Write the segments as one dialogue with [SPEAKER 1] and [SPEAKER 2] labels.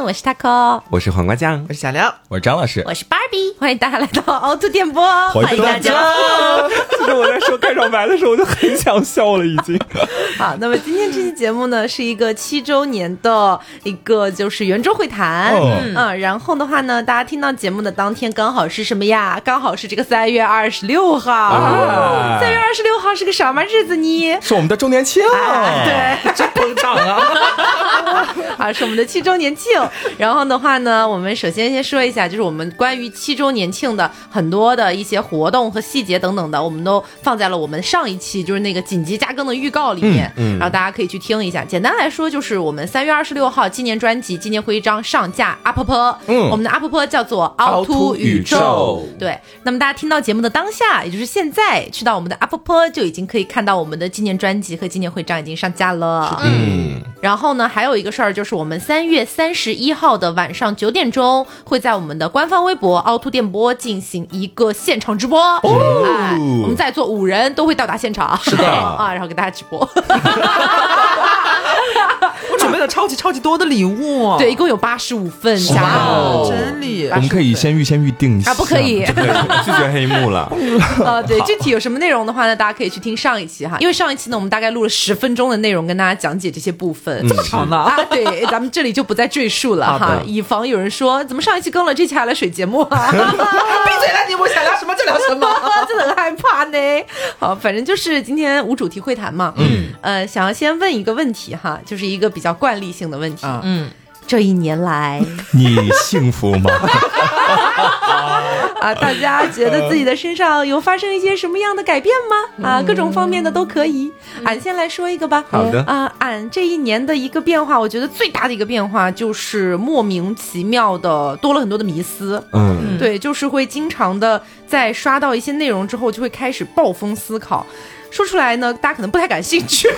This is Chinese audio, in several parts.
[SPEAKER 1] 们，我是 taco，
[SPEAKER 2] 我是黄瓜酱，
[SPEAKER 3] 我是小刘，
[SPEAKER 4] 我是张老师，
[SPEAKER 1] 我是 Barbie，欢迎大家来到凹凸电波，
[SPEAKER 4] 欢迎大家。
[SPEAKER 2] 其 实我在说开场白的时候，我就很想笑了，已经。
[SPEAKER 1] 好，那么今天这期节目呢，是一个七周年的一个就是圆桌会谈，嗯，然后的话呢，大家听到节目的当天刚好是什么呀？刚好是这个三月二十六号，三月二十六号是个什么日子呢？
[SPEAKER 4] 是我们的周年庆，
[SPEAKER 1] 对，
[SPEAKER 3] 真捧场啊！
[SPEAKER 1] 啊，是我们的七周年庆。然后的话呢，我们首先先说一下，就是我们关于七周年庆的很多的一些活动和细节等等的，我们都放在了我们上一期就是那个紧急加更的预告里面，嗯，然后大家可以去听一下。简单来说，就是我们三月二十六号纪念专辑、纪念徽章上架阿婆婆，嗯，我们的阿婆婆叫做凹凸宇宙，对。那么大家听到节目的当下，也就是现在，去到我们的阿婆婆就已经可以看到我们的纪念专辑和纪念徽章已经上架了，嗯。然后呢，还有一个事儿就是我们三月三十一号的晚上九点钟，会在我们的官方微博凹凸电波进行一个现场直播。哦，哎，我们在座五人都会到达现场，
[SPEAKER 3] 是的
[SPEAKER 1] 啊，然后给大家直播。
[SPEAKER 3] 我准备了超级超级多的礼物，
[SPEAKER 1] 对，一共有八十五份，
[SPEAKER 3] 哇，真厉害！
[SPEAKER 4] 我们可以先预先预定一下，
[SPEAKER 1] 啊，不可以，
[SPEAKER 2] 拒绝黑幕了。
[SPEAKER 1] 啊，对，具体有什么内容的话呢？大家可以去听上一期哈，因为上一期呢，我们大概录了十分钟的内容，跟大家讲解这些部分，
[SPEAKER 3] 这么长呢？
[SPEAKER 1] 啊，对，咱们这里就不再赘述了哈，以防有人说怎么上一期更了，这期还来水节目啊？闭嘴
[SPEAKER 3] 了，你我想聊什么就聊什么，
[SPEAKER 1] 真的很害怕呢。好，反正就是今天无主题会谈嘛，嗯，呃，想要先问一个问题哈，就是一个比较惯例性的问题，嗯。这一年来，
[SPEAKER 4] 你幸福吗？
[SPEAKER 1] 啊，大家觉得自己的身上有发生一些什么样的改变吗？啊，各种方面的都可以。俺先来说一个吧。
[SPEAKER 2] 好的。
[SPEAKER 1] 啊，俺这一年的一个变化，我觉得最大的一个变化就是莫名其妙的多了很多的迷思。嗯，对，就是会经常的在刷到一些内容之后，就会开始暴风思考。说出来呢，大家可能不太感兴趣，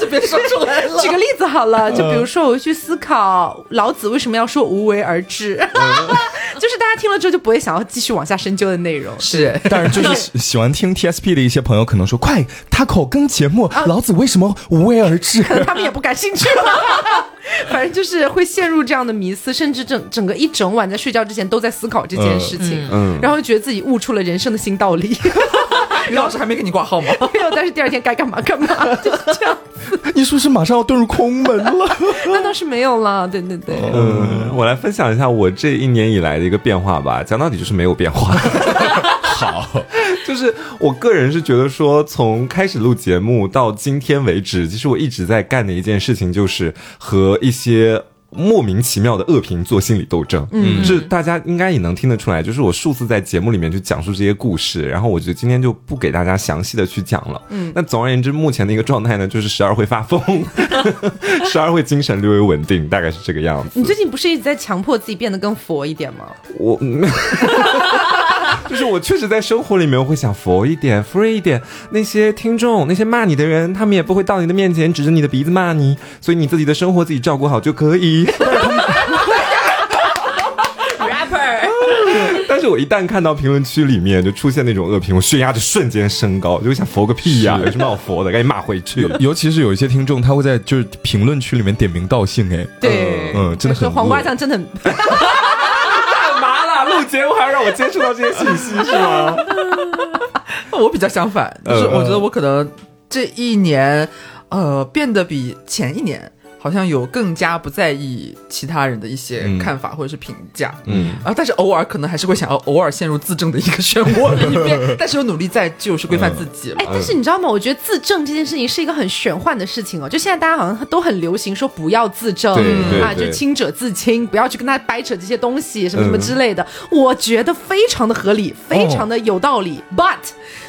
[SPEAKER 3] 就别说出来了。
[SPEAKER 1] 举个例子好了，就比如说我去思考老子为什么要说无为而治，就是大家听了之后就不会想要继续往下深究的内容。
[SPEAKER 3] 是，
[SPEAKER 4] 但是就是喜欢听 TSP 的一些朋友可能说，快，他口跟节目，老子为什么无为而治？
[SPEAKER 1] 可能他们也不感兴趣吧。反正就是会陷入这样的迷思，甚至整整个一整晚在睡觉之前都在思考这件事情，嗯，然后觉得自己悟出了人生的新道理。
[SPEAKER 3] 于老师还没给你挂号吗？
[SPEAKER 1] 没有，但是第二天该干嘛干嘛，就是这样。
[SPEAKER 4] 你是不是马上要遁入空门了？
[SPEAKER 1] 那倒是没有了。对对对，
[SPEAKER 2] 嗯，我来分享一下我这一年以来的一个变化吧。讲到底就是没有变化。
[SPEAKER 4] 好，
[SPEAKER 2] 就是我个人是觉得说，从开始录节目到今天为止，其实我一直在干的一件事情，就是和一些。莫名其妙的恶评做心理斗争，嗯，这大家应该也能听得出来。就是我数次在节目里面去讲述这些故事，然后我觉得今天就不给大家详细的去讲了。嗯，那总而言之，目前的一个状态呢，就是时而会发疯，时而会精神略微稳定，大概是这个样子。
[SPEAKER 1] 你最近不是一直在强迫自己变得更佛一点吗？
[SPEAKER 2] 我。就是我确实在生活里面会想佛一点，free 一点。那些听众，那些骂你的人，他们也不会到你的面前指着你的鼻子骂你，所以你自己的生活自己照顾好就可以。
[SPEAKER 1] rapper，
[SPEAKER 2] 但是我一旦看到评论区里面就出现那种恶评，我血压就瞬间升高，就想佛个屁呀！有什么好佛的？赶紧骂回去。
[SPEAKER 4] 尤其是有一些听众，他会在就是评论区里面点名道姓，哎，
[SPEAKER 1] 对，
[SPEAKER 4] 嗯，真的很
[SPEAKER 1] 黄瓜酱，真的。
[SPEAKER 2] 录节目还要让我接触到这些信息是吗？
[SPEAKER 3] 我比较相反，就是我觉得我可能这一年，呃，变得比前一年。好像有更加不在意其他人的一些看法或者是评价，嗯，啊，但是偶尔可能还是会想要偶尔陷入自证的一个漩涡里面，但是有努力在就是规范自己了。
[SPEAKER 1] 哎，但是你知道吗？我觉得自证这件事情是一个很玄幻的事情哦。就现在大家好像都很流行说不要自证啊，就清者自清，不要去跟他掰扯这些东西什么什么之类的。我觉得非常的合理，非常的有道理。But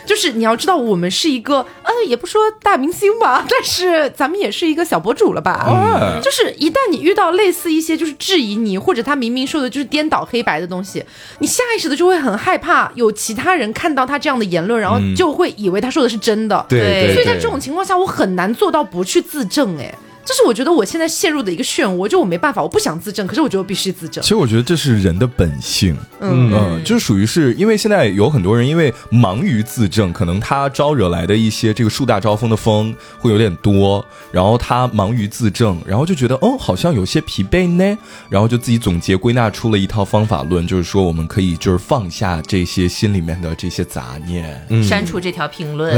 [SPEAKER 1] 就是你要知道，我们是一个呃，也不说大明星吧，但是咱们也是一个小博主了吧？就是一旦你遇到类似一些就是质疑你，或者他明明说的就是颠倒黑白的东西，你下意识的就会很害怕有其他人看到他这样的言论，然后就会以为他说的是真的。
[SPEAKER 2] 对，
[SPEAKER 1] 所以在这种情况下，我很难做到不去自证。哎。这是我觉得我现在陷入的一个漩涡，就我没办法，我不想自证，可是我觉得我必须自证。
[SPEAKER 4] 其。实我觉得这是人的本性，
[SPEAKER 2] 嗯。
[SPEAKER 4] 嗯，就是属于是因为现在有很多人因为忙于自证，可能他招惹来的一些这个树大招风的风会有点多，然后他忙于自证，然后就觉得哦好像有些疲惫呢，然后就自己总结归纳出了一套方法论，就是说我们可以就是放下这些心里面的这些杂念，
[SPEAKER 2] 嗯。
[SPEAKER 1] 删除这条评论，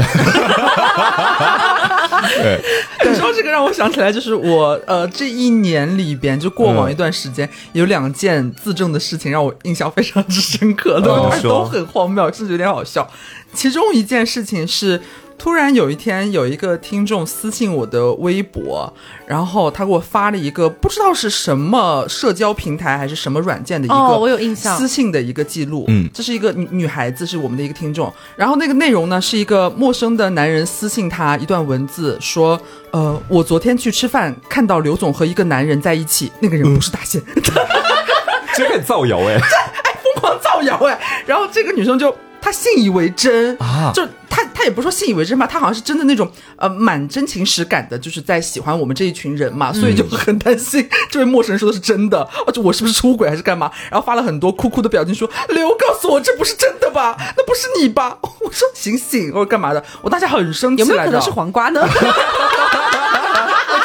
[SPEAKER 4] 对，
[SPEAKER 3] 你说 这个让我想起来，就是我呃这一年里边，就过往一段时间，有两件自证的事情让我印象非常之深刻，都很荒谬，甚至有点好笑。其中一件事情是。突然有一天，有一个听众私信我的微博，然后他给我发了一个不知道是什么社交平台还是什么软件的一个
[SPEAKER 1] 哦我有印象
[SPEAKER 3] 私信的一个记录。
[SPEAKER 4] 嗯
[SPEAKER 3] 这是一个女女孩子，是我们的一个听众。然后那个内容呢，是一个陌生的男人私信她一段文字，说：“呃，我昨天去吃饭，看到刘总和一个男人在一起，那个人不是大仙，
[SPEAKER 2] 这很造谣 哎，
[SPEAKER 3] 疯狂造谣哎。”然后这个女生就她信以为真
[SPEAKER 4] 啊
[SPEAKER 3] 就他他也不是说信以为真吧，他好像是真的那种呃满真情实感的，就是在喜欢我们这一群人嘛，所以就很担心这位陌生人说的是真的，啊，就我是不是出轨还是干嘛？然后发了很多哭哭的表情说，刘告诉我这不是真的吧？那不是你吧？我说醒醒，我说干嘛的？我当下很生气
[SPEAKER 1] 有没有可能是黄瓜呢？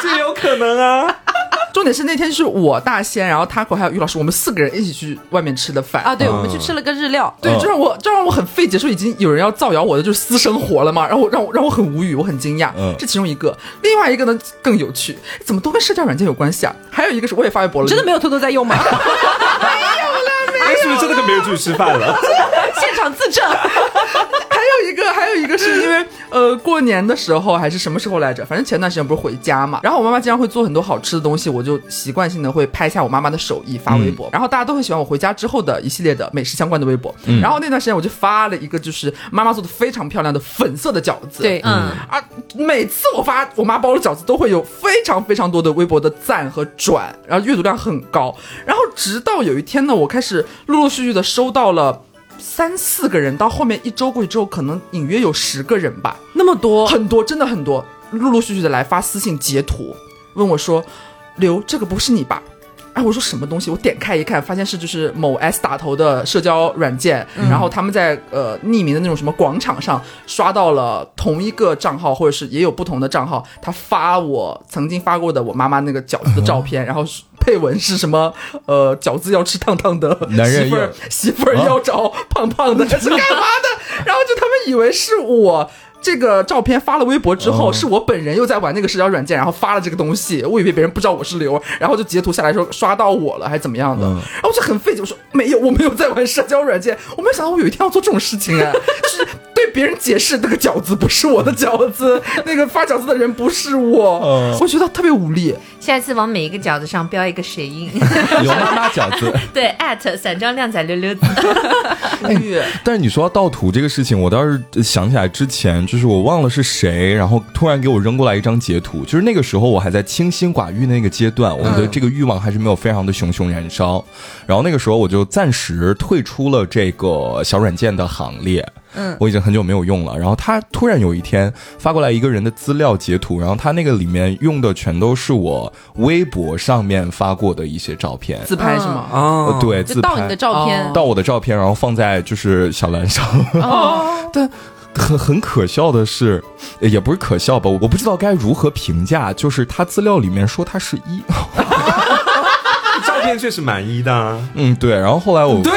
[SPEAKER 2] 这有可能啊。
[SPEAKER 3] 重点是那天就是我大仙，然后 Taco 还有于老师，我们四个人一起去外面吃的饭。
[SPEAKER 1] 啊，对，我们去吃了个日料，
[SPEAKER 3] 对，
[SPEAKER 4] 嗯。
[SPEAKER 3] 这让我这让我很费解，说已经有人要造谣我的就是私生活了嘛，然后我让我让我很无语，我很惊讶。
[SPEAKER 4] 嗯。
[SPEAKER 3] 这其中一个，另外一个呢更有趣，怎么都跟社交软件有关系啊？还有一个是我也发微博了，
[SPEAKER 1] 真的没有偷偷在用吗？
[SPEAKER 2] 哎，是不是真的跟别人出去吃饭了？
[SPEAKER 1] 现场自证，
[SPEAKER 3] 还有一个，还有一个是因为 呃过年的时候还是什么时候来着？反正前段时间不是回家嘛，然后我妈妈经常会做很多好吃的东西，我就习惯性的会拍下我妈妈的手艺发微博，然后大家都很喜欢我回家之后的一系列的美食相关的微博。然后那段时间我就发了一个就是妈妈做的非常漂亮的粉色的饺子，
[SPEAKER 1] 对，嗯，
[SPEAKER 3] 啊，每次我发我妈包的饺子都会有非常非常多的微博的赞和转，然后阅读量很高。然后直到有一天呢，我开始陆陆续续的收到了三四个人，到后面一周过去之后，可能隐约有十个人吧，
[SPEAKER 1] 那么多，
[SPEAKER 3] 很多，真的很多，陆陆续续的来发私信截图，问我说：“刘，这个不是你吧？”哎，我说什么东西？我点开一看，发现是就是某 S 打头的社交软件，然后他们在呃匿名的那种什么广场上刷到了同一个账号，或者是也有不同的账号，他发我曾经发过的我妈妈那个饺子的照片，然后配文是什么呃饺子要吃烫烫的，
[SPEAKER 4] 男人
[SPEAKER 3] 媳妇儿媳妇儿要找胖胖的，这是干嘛的？然后就他们以为是我。这个照片发了微博之后，
[SPEAKER 4] 哦
[SPEAKER 3] 是我本人又在玩那个社交软件，然后发了这个东西，我以为别人不知道我是刘，然后就截图下来说刷到我了，还怎么样的，
[SPEAKER 4] 嗯
[SPEAKER 3] 然后我就很费解，我说没有，我没有在玩社交软件，我没有想到我有一天要做这种事情哎，就是对别人解释那个饺子不是我的饺子，那个发饺子的人不是我，
[SPEAKER 4] 嗯
[SPEAKER 3] 我觉得特别无力。
[SPEAKER 1] 下一次往每一个饺子上标一个谁印，
[SPEAKER 4] 刘妈妈饺子。
[SPEAKER 1] 对，艾特散装靓仔溜溜子。
[SPEAKER 4] 但是你说到盗图这个事情，我倒是想起来之前，就是我忘了是谁，然后突然给我扔过来一张截图，就是那个时候我还在清心寡欲的那个阶段，我的这个欲望还是没有非常的熊熊燃烧，然后那个时候我就暂时退出了这个小软件的行列。嗯，我已经很久没有用了。然后他突然有一天发过来一个人的资料截图，然后他那个里面用的全都是我微博上面发过的一些照片，
[SPEAKER 3] 自拍是吗？
[SPEAKER 2] 啊
[SPEAKER 4] 呃，对，自拍
[SPEAKER 1] 就盗你的照片。
[SPEAKER 3] 哦，
[SPEAKER 4] 盗我的照片，然后放在就是小蓝上。
[SPEAKER 1] 哦，
[SPEAKER 4] 但很很可笑的是，呃也不是可笑吧，我不知道该如何评价。就是他资料里面说他是一，
[SPEAKER 2] 照片确实蛮一的啊。
[SPEAKER 4] 嗯，对。然后后来我
[SPEAKER 3] 对，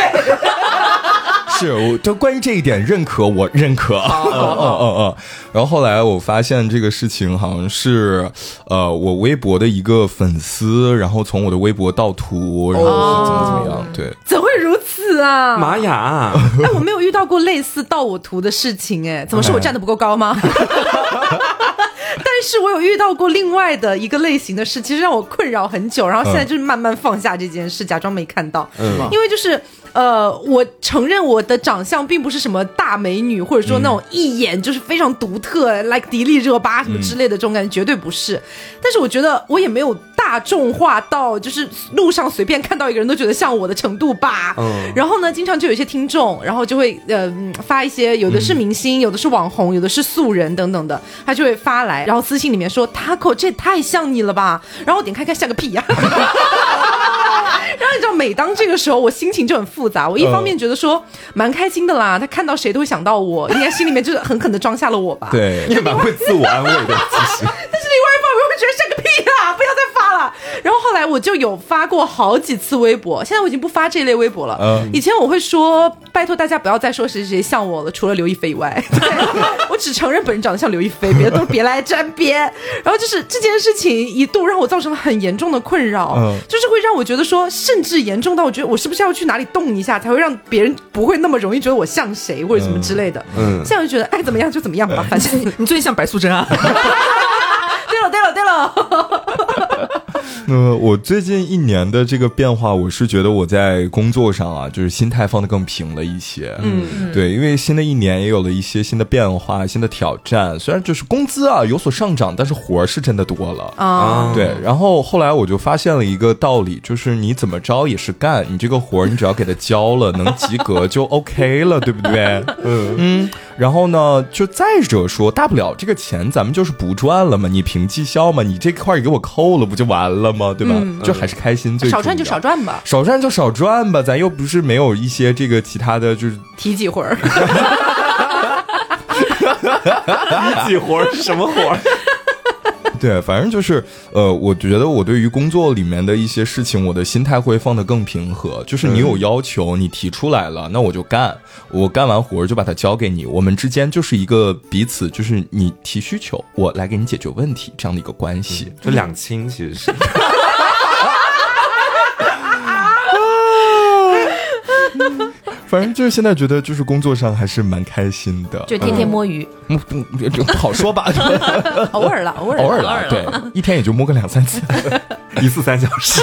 [SPEAKER 4] 是我就关于这一点认可，我认可。嗯嗯嗯嗯。然后后来我发现这个事情好像是，呃，我微博的一个粉丝，然后从我的微博盗图，然后怎么怎么样，对。
[SPEAKER 1] 怎会如此啊？
[SPEAKER 2] 玛雅，
[SPEAKER 1] 哎，我没有遇到过类似盗我图的事情，哎，怎么是我站的不够高吗？但 是我有遇到过另外的一个类型的事，其实让我困扰很久，然后现在就是慢慢放下这件事，假装没看到。
[SPEAKER 2] 嗯
[SPEAKER 1] 因为就是呃，我承认我的长相并不是什么大美女，或者说那种一眼就是非常独特、like 迪丽热巴什么之类的这种感觉，绝对不是。但是我觉得我也没有大大众化到就是路上随便看到一个人都觉得像我的程度吧。
[SPEAKER 2] 嗯。
[SPEAKER 1] 然后呢，经常就有一些听众，然后就会呃嗯发一些，有的是明星，有的是网红，有的是素人等等的，他就会发来，然后私信里面说 Taco 这也太像你了吧，然后我点开看像个屁呀、你知道，每当这个时候，我心情就很复杂。我一方面觉得说蛮开心的啦，他看到谁都会想到我，应该心里面就是狠狠的装下了我吧。
[SPEAKER 4] 对，
[SPEAKER 2] 你也蛮会自我安慰的，其实。
[SPEAKER 1] 但是另外一方面，我会觉得像个屁啦，不要再发了。然后后来我就有发过好几次微博，现在我已经不发这类微博了。
[SPEAKER 4] 嗯
[SPEAKER 1] 以前我会说，拜托大家不要再说谁谁谁像我了，除了刘亦菲以外，对 我只承认本人长得像刘亦菲，别的都别来沾边。然后就是这件事情一度让我造成了很严重的困扰，
[SPEAKER 4] 嗯
[SPEAKER 1] 就是会让我觉得说，甚至严重到我觉得我是不是要去哪里动一下，才会让别人不会那么容易觉得我像谁或者什么之类的。
[SPEAKER 2] 嗯
[SPEAKER 1] 现在我就觉得，爱，怎么样就怎么样吧，反正
[SPEAKER 3] 你最近像白素贞啊，
[SPEAKER 1] 对了，对了，对了。
[SPEAKER 4] 呃，我最近一年的这个变化，我是觉得我在工作上啊，就是心态放得更平了一些。嗯，对，因为新的一年也有了一些新的变化、新的挑战。虽然就是工资啊有所上涨，但是活儿是真的多了。
[SPEAKER 1] 啊，
[SPEAKER 4] 对，然后后来我就发现了一个道理，就是你怎么着也是干，你这个活儿你只要给他交了，能及格就 OK 了，对不对？
[SPEAKER 2] 嗯
[SPEAKER 4] 嗯，然后呢，就再者说，大不了这个钱咱们就是不赚了嘛，你凭绩效嘛，你这块儿给我扣了不就完了吗？对吧？就还是开心最
[SPEAKER 1] 少赚就少
[SPEAKER 4] 赚，
[SPEAKER 1] 吧，
[SPEAKER 4] 少赚就少赚吧，咱又不是没有一些这个其他的，就是
[SPEAKER 1] 提几会儿。
[SPEAKER 2] 一起活儿是什么活儿？
[SPEAKER 4] 对，反正就是，呃，我觉得我对于工作里面的一些事情，我的心态会放得更平和。就是你有要求，你提出来了，那我就干，我干完活儿就把它交给你，我们之间就是一个彼此，就是你提需求，我来给你解决问题这样的一个关系。
[SPEAKER 2] 就两清，其实是。
[SPEAKER 4] 反正就是现在觉得，就是工作上还是蛮开心的，
[SPEAKER 1] 就天天摸鱼，
[SPEAKER 4] 嗯嗯嗯不好说吧，
[SPEAKER 1] 偶尔了，偶尔
[SPEAKER 4] 偶尔
[SPEAKER 1] 了。
[SPEAKER 4] 对，一天也就摸个两三次。
[SPEAKER 2] 一次三小时。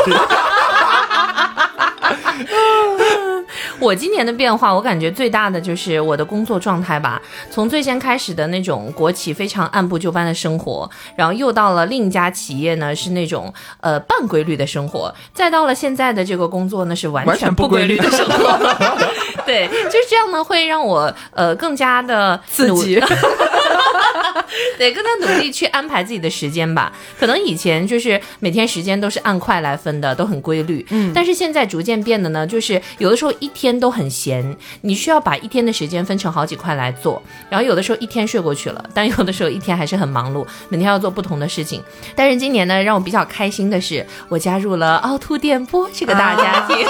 [SPEAKER 5] 我今年的变化，我感觉最大的就是我的工作状态吧。从最先开始的那种国企非常按部就班的生活，然后又到了另一家企业呢是那种呃半规律的生活，再到了现在的这个工作呢是完
[SPEAKER 3] 完
[SPEAKER 5] 全不
[SPEAKER 3] 规律
[SPEAKER 5] 的生活。对，就是这样呢，会让我呃更加的努
[SPEAKER 1] 刺激，
[SPEAKER 5] 对，更加努力去安排自己的时间吧。可能以前就是每天时间都是按块来分的，都很规律。嗯，但是现在逐渐变得呢，就是有的时候一天都很闲，你需要把一天的时间分成好几块来做。然后有的时候一天睡过去了，但有的时候一天还是很忙碌，每天要做不同的事情。但是今年呢，让我比较开心的是，我加入了凹凸电波这个大家庭。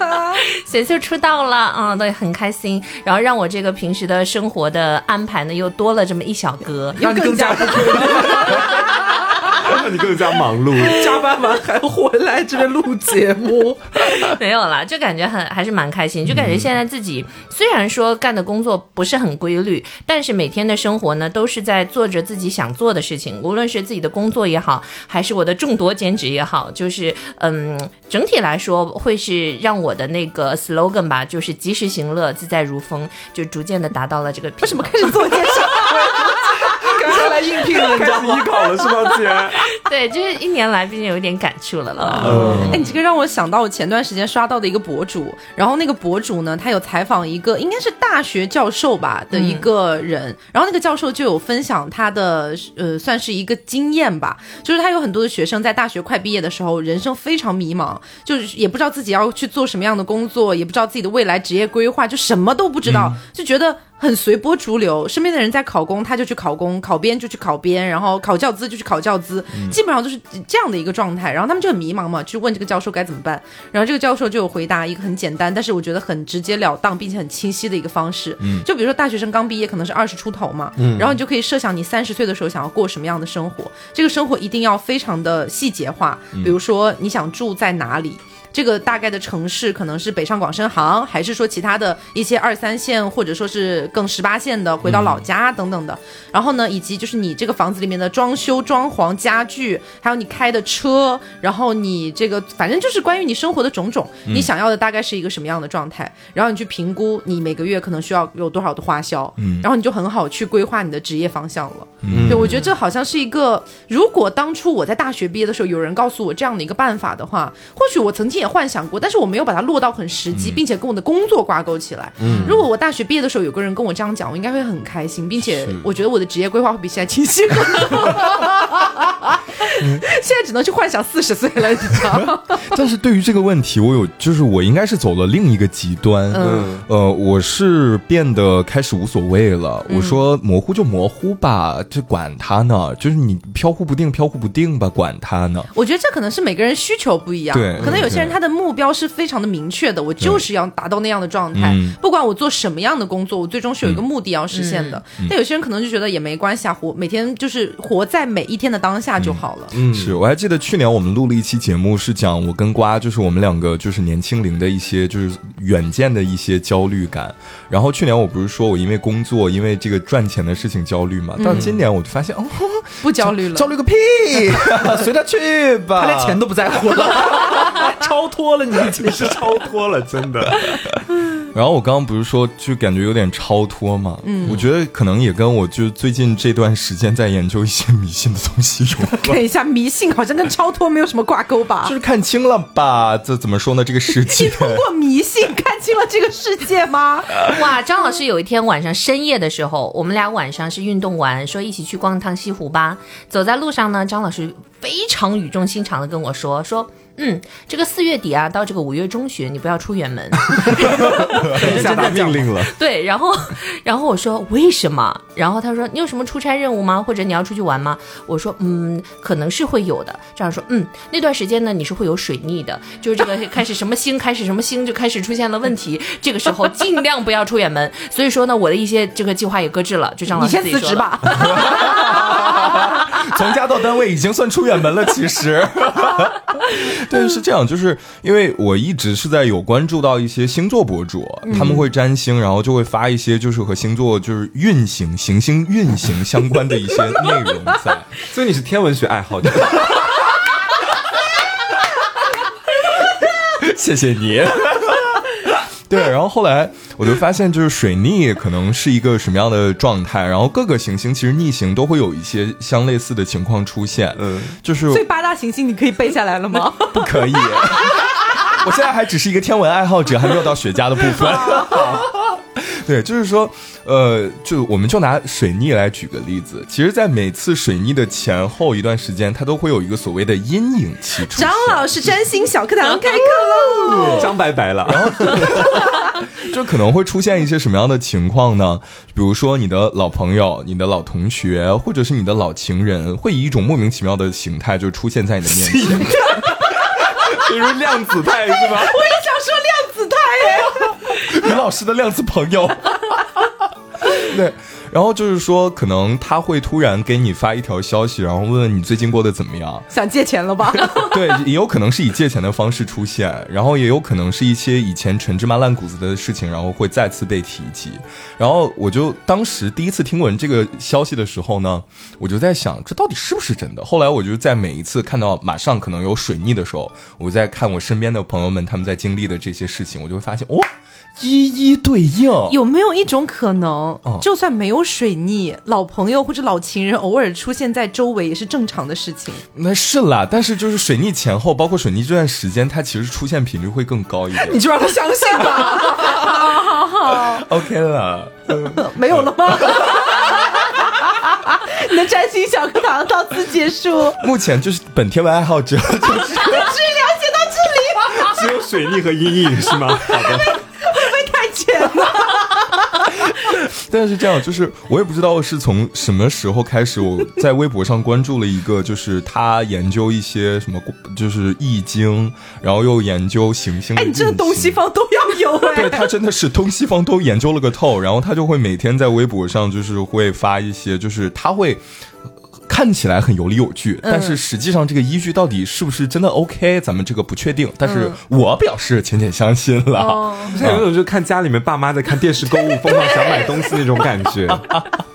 [SPEAKER 5] 显秀出道了啊、对，很开心。然后让我这个平时的生活的安排呢，又多了这么一小格。
[SPEAKER 3] 让你更加不
[SPEAKER 2] 你更加忙碌。
[SPEAKER 3] 加班完还回来这边录节目，
[SPEAKER 5] 没有啦，就感觉很还是蛮开心，就感觉现在自己虽然说干的工作不是很规律，但是每天的生活呢都是在做着自己想做的事情，无论是自己的工作也好，还是我的众多兼职也好，就是嗯，整体来说会是让我的那个 slogan 吧，就是及时行乐，自在如风，就逐渐的达到了这个。
[SPEAKER 1] 为什么开始自我介绍？
[SPEAKER 3] 应聘了，你知道
[SPEAKER 2] 艺考了是吗，姐？
[SPEAKER 5] 对，就是一年来毕竟有一点感触了啦。
[SPEAKER 2] 嗯
[SPEAKER 1] 哎，你这个让我想到我前段时间刷到的一个博主，然后那个博主呢，他有采访一个应该是大学教授吧的一个人，然后那个教授就有分享他的呃，算是一个经验吧，就是他有很多的学生在大学快毕业的时候，人生非常迷茫，就是也不知道自己要去做什么样的工作，也不知道自己的未来职业规划，就什么都不知道，就觉得。很随波逐流，身边的人在考公，他就去考公；考编就去考编，然后考教资就去考教资，基本上就是这样的一个状态。然后他们就很迷茫嘛，去问这个教授该怎么办。然后这个教授就有回答一个很简单，但是我觉得很直截了当，并且很清晰的一个方式。嗯，就比如说大学生刚毕业，可能是二十出头嘛，嗯，然后你就可以设想你三十岁的时候想要过什么样的生活，这个生活一定要非常的细节化，比如说你想住在哪里。这个大概的城市可能是北上广深杭，还是说其他的一些二三线，或者说是更十八线的回到老家等等的。然后呢，以及就是你这个房子里面的装修、装潢、家具，还有你开的车，然后你这个反正就是关于你生活的种种，你想要的大概是一个什么样的状态，然后你去评估你每个月可能需要有多少的花销，
[SPEAKER 4] 嗯
[SPEAKER 1] 然后你就很好去规划你的职业方向了。
[SPEAKER 4] 嗯
[SPEAKER 1] 对，我觉得这好像是一个，如果当初我在大学毕业的时候有人告诉我这样的一个办法的话，或许我曾经也幻想过，但是我没有把它落到很实际，并且跟我的工作挂钩起来。
[SPEAKER 2] 嗯
[SPEAKER 1] 如果我大学毕业的时候有个人跟我这样讲，我应该会很开心，并且我觉得我的职业规划会比现在清晰很多。现在只能去幻想四十岁了，你知道吗？
[SPEAKER 4] 但是对于这个问题，我有就是我应该是走了另一个极端，
[SPEAKER 1] 嗯
[SPEAKER 4] 呃，我是变得开始无所谓了。我说模糊就模糊吧，这管他呢，就是你飘忽不定，飘忽不定吧，管他呢。
[SPEAKER 1] 我觉得这可能是每个人需求不一样，
[SPEAKER 4] 对
[SPEAKER 1] 可能有些人
[SPEAKER 4] 对
[SPEAKER 1] 他的目标是非常的明确的，我就是要达到那样的状态，
[SPEAKER 4] 嗯。
[SPEAKER 1] 不管我做什么样的工作，我最终是有一个目的要实现的。
[SPEAKER 4] 嗯
[SPEAKER 1] 但有些人可能就觉得也没关系啊，活每天就是活在每一天的当下就好了。
[SPEAKER 2] 嗯
[SPEAKER 4] 是我还记得去年我们录了一期节目，是讲我跟瓜，就是我们两个就是年轻龄的一些就是远见的一些焦虑感。然后去年我不是说我因为工作，因为这个赚钱的事情焦虑嘛，到今年我就发现哦，
[SPEAKER 1] 不焦虑了，
[SPEAKER 4] 焦虑个屁，随他去吧，
[SPEAKER 3] 他连钱都不在乎了，超脱了你已经
[SPEAKER 2] 你是超脱了，真的。
[SPEAKER 4] 然后我刚刚不是说就感觉有点超脱嘛，嗯，我觉得可能也跟我就最近这段时间在研究一些迷信的东西有关。
[SPEAKER 1] 看一下迷信好像跟超脱没有什么挂钩吧
[SPEAKER 4] 就？是看清了吧？这怎么说呢？这个世界
[SPEAKER 1] 你
[SPEAKER 4] 界，
[SPEAKER 1] 通过迷信看清了这个世界吗？
[SPEAKER 5] 哇，张老师有一天晚上深夜的时候，我们俩晚上是运动完，说一起去逛趟西湖吧。走在路上呢，张老师非常语重心长的跟我说说。嗯，这个四月底啊，到这个五月中旬，你不要出远门。
[SPEAKER 2] 下达命令了，
[SPEAKER 5] 对，然后，然后我说为什么？然后他说你有什么出差任务吗？或者你要出去玩吗？我说嗯，可能是会有的。这样说，嗯，那段时间呢，你是会有水逆的，就是这个开始什么星开始什么星就开始出现了问题，这个时候尽量不要出远门。所以说呢，我的一些这个计划也搁置了，就张老
[SPEAKER 1] 你先
[SPEAKER 5] 师自己说的。
[SPEAKER 1] 辞职吧。
[SPEAKER 4] 从家到单位已经算出远门了。其实，对，是这样，就是因为我一直是在有关注到一些星座博主，他们会占星，然后就会发一些就是和星座就是运行、行星运行相关的一些内容在。
[SPEAKER 2] 所以你是天文学爱好者。
[SPEAKER 4] 谢谢你。对，然后后来我就发现，就是水逆可能是一个什么样的状态，然后各个行星其实逆行都会有一些相类似的情况出现，
[SPEAKER 2] 嗯，
[SPEAKER 4] 就是
[SPEAKER 1] 最八大行星你可以背下来了吗？
[SPEAKER 4] 不可以。我现在还只是一个天文爱好者，还没有到雪茄的部分。对，就是说，呃，就我们就拿水逆来举个例子，其实，在每次水逆的前后一段时间，它都会有一个所谓的阴影期出现。
[SPEAKER 1] 张老师占星小课堂开课喽！
[SPEAKER 2] 张白白了，然后
[SPEAKER 4] 就可能会出现一些什么样的情况呢？比如说，你的老朋友、你的老同学，或者是你的老情人，会以一种莫名其妙的形态就出现在你的面前。
[SPEAKER 2] 比如量子态是吧？
[SPEAKER 1] 我也想说量子态耶。
[SPEAKER 4] 于老师的量子朋友。对，然后就是说，可能他会突然给你发一条消息，然后问问你最近过得怎么样。
[SPEAKER 1] 想借钱了吧？
[SPEAKER 4] 对，也有可能是以借钱的方式出现，然后也有可能是一些以前陈芝麻烂谷子的事情，然后会再次被提及。然后我就当时第一次听闻这个消息的时候呢，我就在想，这到底是不是真的？后来我就在每一次看到马上可能有水逆的时候，我在看我身边的朋友们他们在经历的这些事情，我就会发现，哇、一一对应。
[SPEAKER 1] 有没有一种可能，
[SPEAKER 4] 哦
[SPEAKER 1] 就算没有水逆，老朋友或者老情人偶尔出现在周围也是正常的事情？
[SPEAKER 4] 那是啦，但是就是水逆前后，包括水逆这段时间，它其实出现频率会更高一点
[SPEAKER 3] 你。就让他相信吧。
[SPEAKER 4] 好好 OK 了，
[SPEAKER 1] 没有了吗？你的占星小课堂到此结束。
[SPEAKER 4] 目前就是本天文爱好者，就是
[SPEAKER 1] 只了解到这里，
[SPEAKER 2] 只有水逆和阴影是吗？好的，
[SPEAKER 1] 会不会太浅了？
[SPEAKER 4] 但是这样，就是我也不知道是从什么时候开始，我在微博上关注了一个，就是他研究一些什么，就是易经，然后又研究行星的
[SPEAKER 1] 哎，你。这东西方都要有 哎。
[SPEAKER 4] 对他真的是东西方都研究了个透，然后他就会每天在微博上就是会发一些，就是他会看起来很有理有据，但是实际上这个依据到底是不是真的 OK，咱们这个不确定。但是我表示浅浅相信了。
[SPEAKER 2] 现在有种就看家里面爸妈在看电视购物疯狂想买东西那种感觉。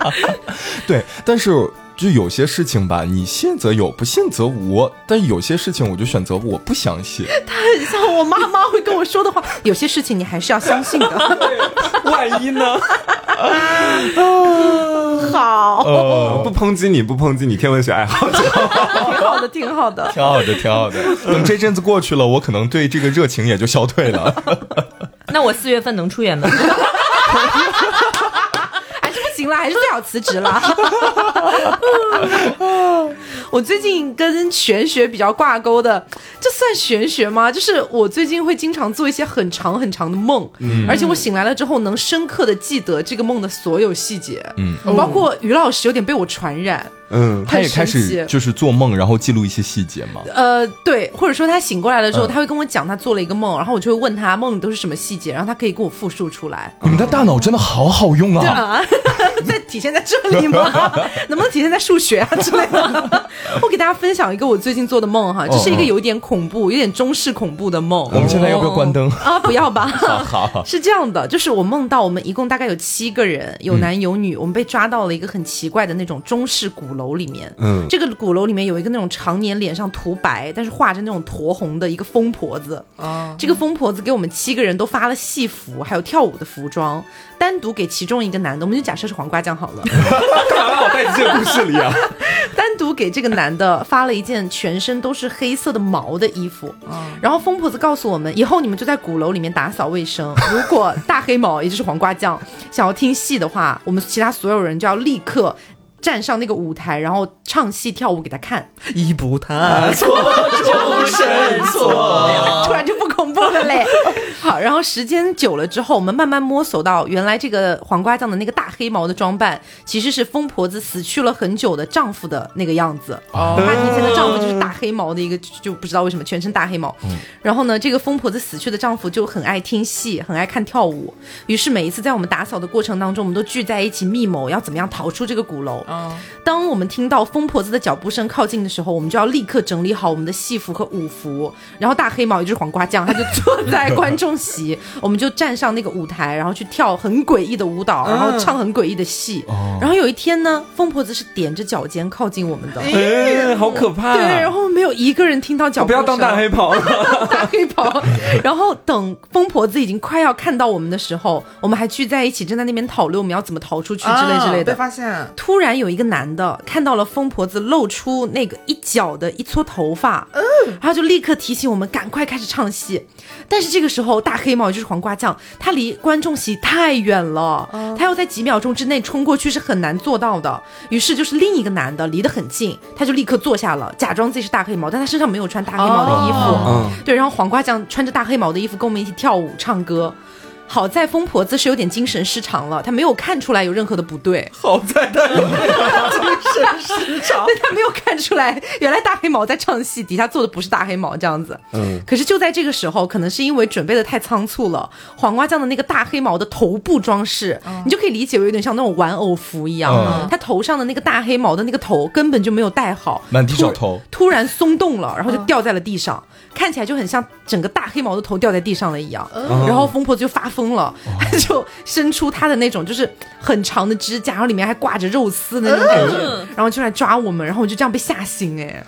[SPEAKER 4] 对，但是就有些事情吧，你信则有，不信则无。但有些事情我就选择我不相信。
[SPEAKER 1] 他很像我妈妈会跟我说的话，有些事情你还是要相信的。
[SPEAKER 2] 万一呢？
[SPEAKER 1] 好，
[SPEAKER 2] 呃，不抨击你，不抨击你，天文学爱好者。
[SPEAKER 1] 挺好的，挺好的。
[SPEAKER 4] 挺好的，挺好的。等这阵子过去了，我可能对这个热情也就消退了。
[SPEAKER 5] 那我四月份能出远门吗？
[SPEAKER 1] 还是不行了，还是最好辞职了。我最近跟玄学比较挂钩的，这算玄学吗？就是我最近会经常做一些很长很长的梦，而且我醒来了之后能深刻的记得这个梦的所有细节，嗯，包括于老师有点被我传染。
[SPEAKER 2] 嗯，
[SPEAKER 4] 他也开始就是做梦，然后记录一些细节嘛。
[SPEAKER 1] 呃，对，或者说他醒过来了之后，
[SPEAKER 4] 嗯
[SPEAKER 1] 他会跟我讲他做了一个梦，然后我就会问他梦里都是什么细节，然后他可以跟我复述出来。
[SPEAKER 4] 你们的大脑真的好好用啊！
[SPEAKER 1] 啊，在体现在这里吗？能不能体现在数学啊之类的？我给大家分享一个我最近做的梦哈，这是一个有点恐怖、有点中式恐怖的梦。
[SPEAKER 4] 我们现在要不要关灯？
[SPEAKER 1] 啊，不要吧。
[SPEAKER 4] 好，
[SPEAKER 1] 是这样的，就是我梦到我们一共大概有七个人，有男有女，我们被抓到了一个很奇怪的那种中式鼓楼里面。
[SPEAKER 2] 嗯
[SPEAKER 1] 这个鼓楼里面有一个那种常年脸上涂白，但是画着那种驼红的一个疯婆子。
[SPEAKER 3] 啊，
[SPEAKER 1] 这个疯婆子给我们七个人都发了戏服，还有跳舞的服装，单独给其中一个男的，我们就假设是黄瓜酱好了。
[SPEAKER 2] 干嘛把我带进这个故事里啊？
[SPEAKER 1] 单独给这个男的发了一件全身都是黑色的毛的衣服，然后疯婆子告诉我们，以后你们就在鼓楼里面打扫卫生。如果大黑毛，也就是黄瓜酱，想要听戏的话，我们其他所有人就要立刻。站上那个舞台，然后唱戏跳舞给他看，
[SPEAKER 3] 一步踏错，终身错。
[SPEAKER 1] 突然就不恐怖了嘞。好，然后时间久了之后，我们慢慢摸索到，原来这个黄瓜酱的那个大黑毛的装扮，其实是疯婆子死去了很久的丈夫的那个样子。
[SPEAKER 3] 哦
[SPEAKER 1] 她以前的丈夫就是大黑毛的一个，就就不知道为什么全身大黑毛。然后呢，这个疯婆子死去的丈夫就很爱听戏，很爱看跳舞。于是每一次在我们打扫的过程当中，我们都聚在一起密谋要怎么样逃出这个鼓楼。当我们听到疯婆子的脚步声靠近的时候，我们就要立刻整理好我们的戏服和舞服。然后大黑毛也就是黄瓜酱，他就坐在观众席，我们就站上那个舞台，然后去跳很诡异的舞蹈，然后唱很诡异的戏。然后有一天呢，疯婆子是踮着脚尖靠近我们的。
[SPEAKER 2] 哎，好可怕！
[SPEAKER 1] 对，然后没有一个人听到脚步声，
[SPEAKER 2] 不要当大黑袍。
[SPEAKER 1] 大黑袍。然后等疯婆子已经快要看到我们的时候，我们还聚在一起，正在那边讨论我们要怎么逃出去之类之类的。
[SPEAKER 3] 被发现，
[SPEAKER 1] 突然有一个男的看到了疯婆子露出那个一角的一撮头发，嗯，然后就立刻提醒我们赶快开始唱戏。但是这个时候，大黑猫也就是黄瓜酱，他离观众席太远了，他要在几秒钟之内冲过去是很难做到的。于是就是另一个男的离得很近，他就立刻坐下了，假装自己是大黑猫，但他身上没有穿大黑猫的衣服。
[SPEAKER 2] 哦
[SPEAKER 1] 对，然后黄瓜酱穿着大黑毛的衣服跟我们一起跳舞唱歌。好在疯婆子是有点精神失常了，她没有看出来有任何的不对。
[SPEAKER 3] 好在她有精神失常。
[SPEAKER 1] 她没有看出来，原来大黑毛在唱戏，底下坐的不是大黑毛这样子。
[SPEAKER 2] 嗯，
[SPEAKER 1] 可是就在这个时候，可能是因为准备的太仓促了，黄瓜酱的那个大黑毛的头部装饰，你就可以理解为有点像那种玩偶服一样。
[SPEAKER 4] 嗯
[SPEAKER 1] 他头上的那个大黑毛的那个头根本就没有戴好，
[SPEAKER 4] 满地
[SPEAKER 1] 突
[SPEAKER 4] 找头
[SPEAKER 1] 突然松动了，然后就掉在了地上，看起来就很像整个大黑毛的头掉在地上了一样。然后疯婆子就发疯了，她 就伸出她的那种就是很长的指甲，然后里面还挂着肉丝的那种感觉，然后就来抓我们，然后我就这样被吓醒哎。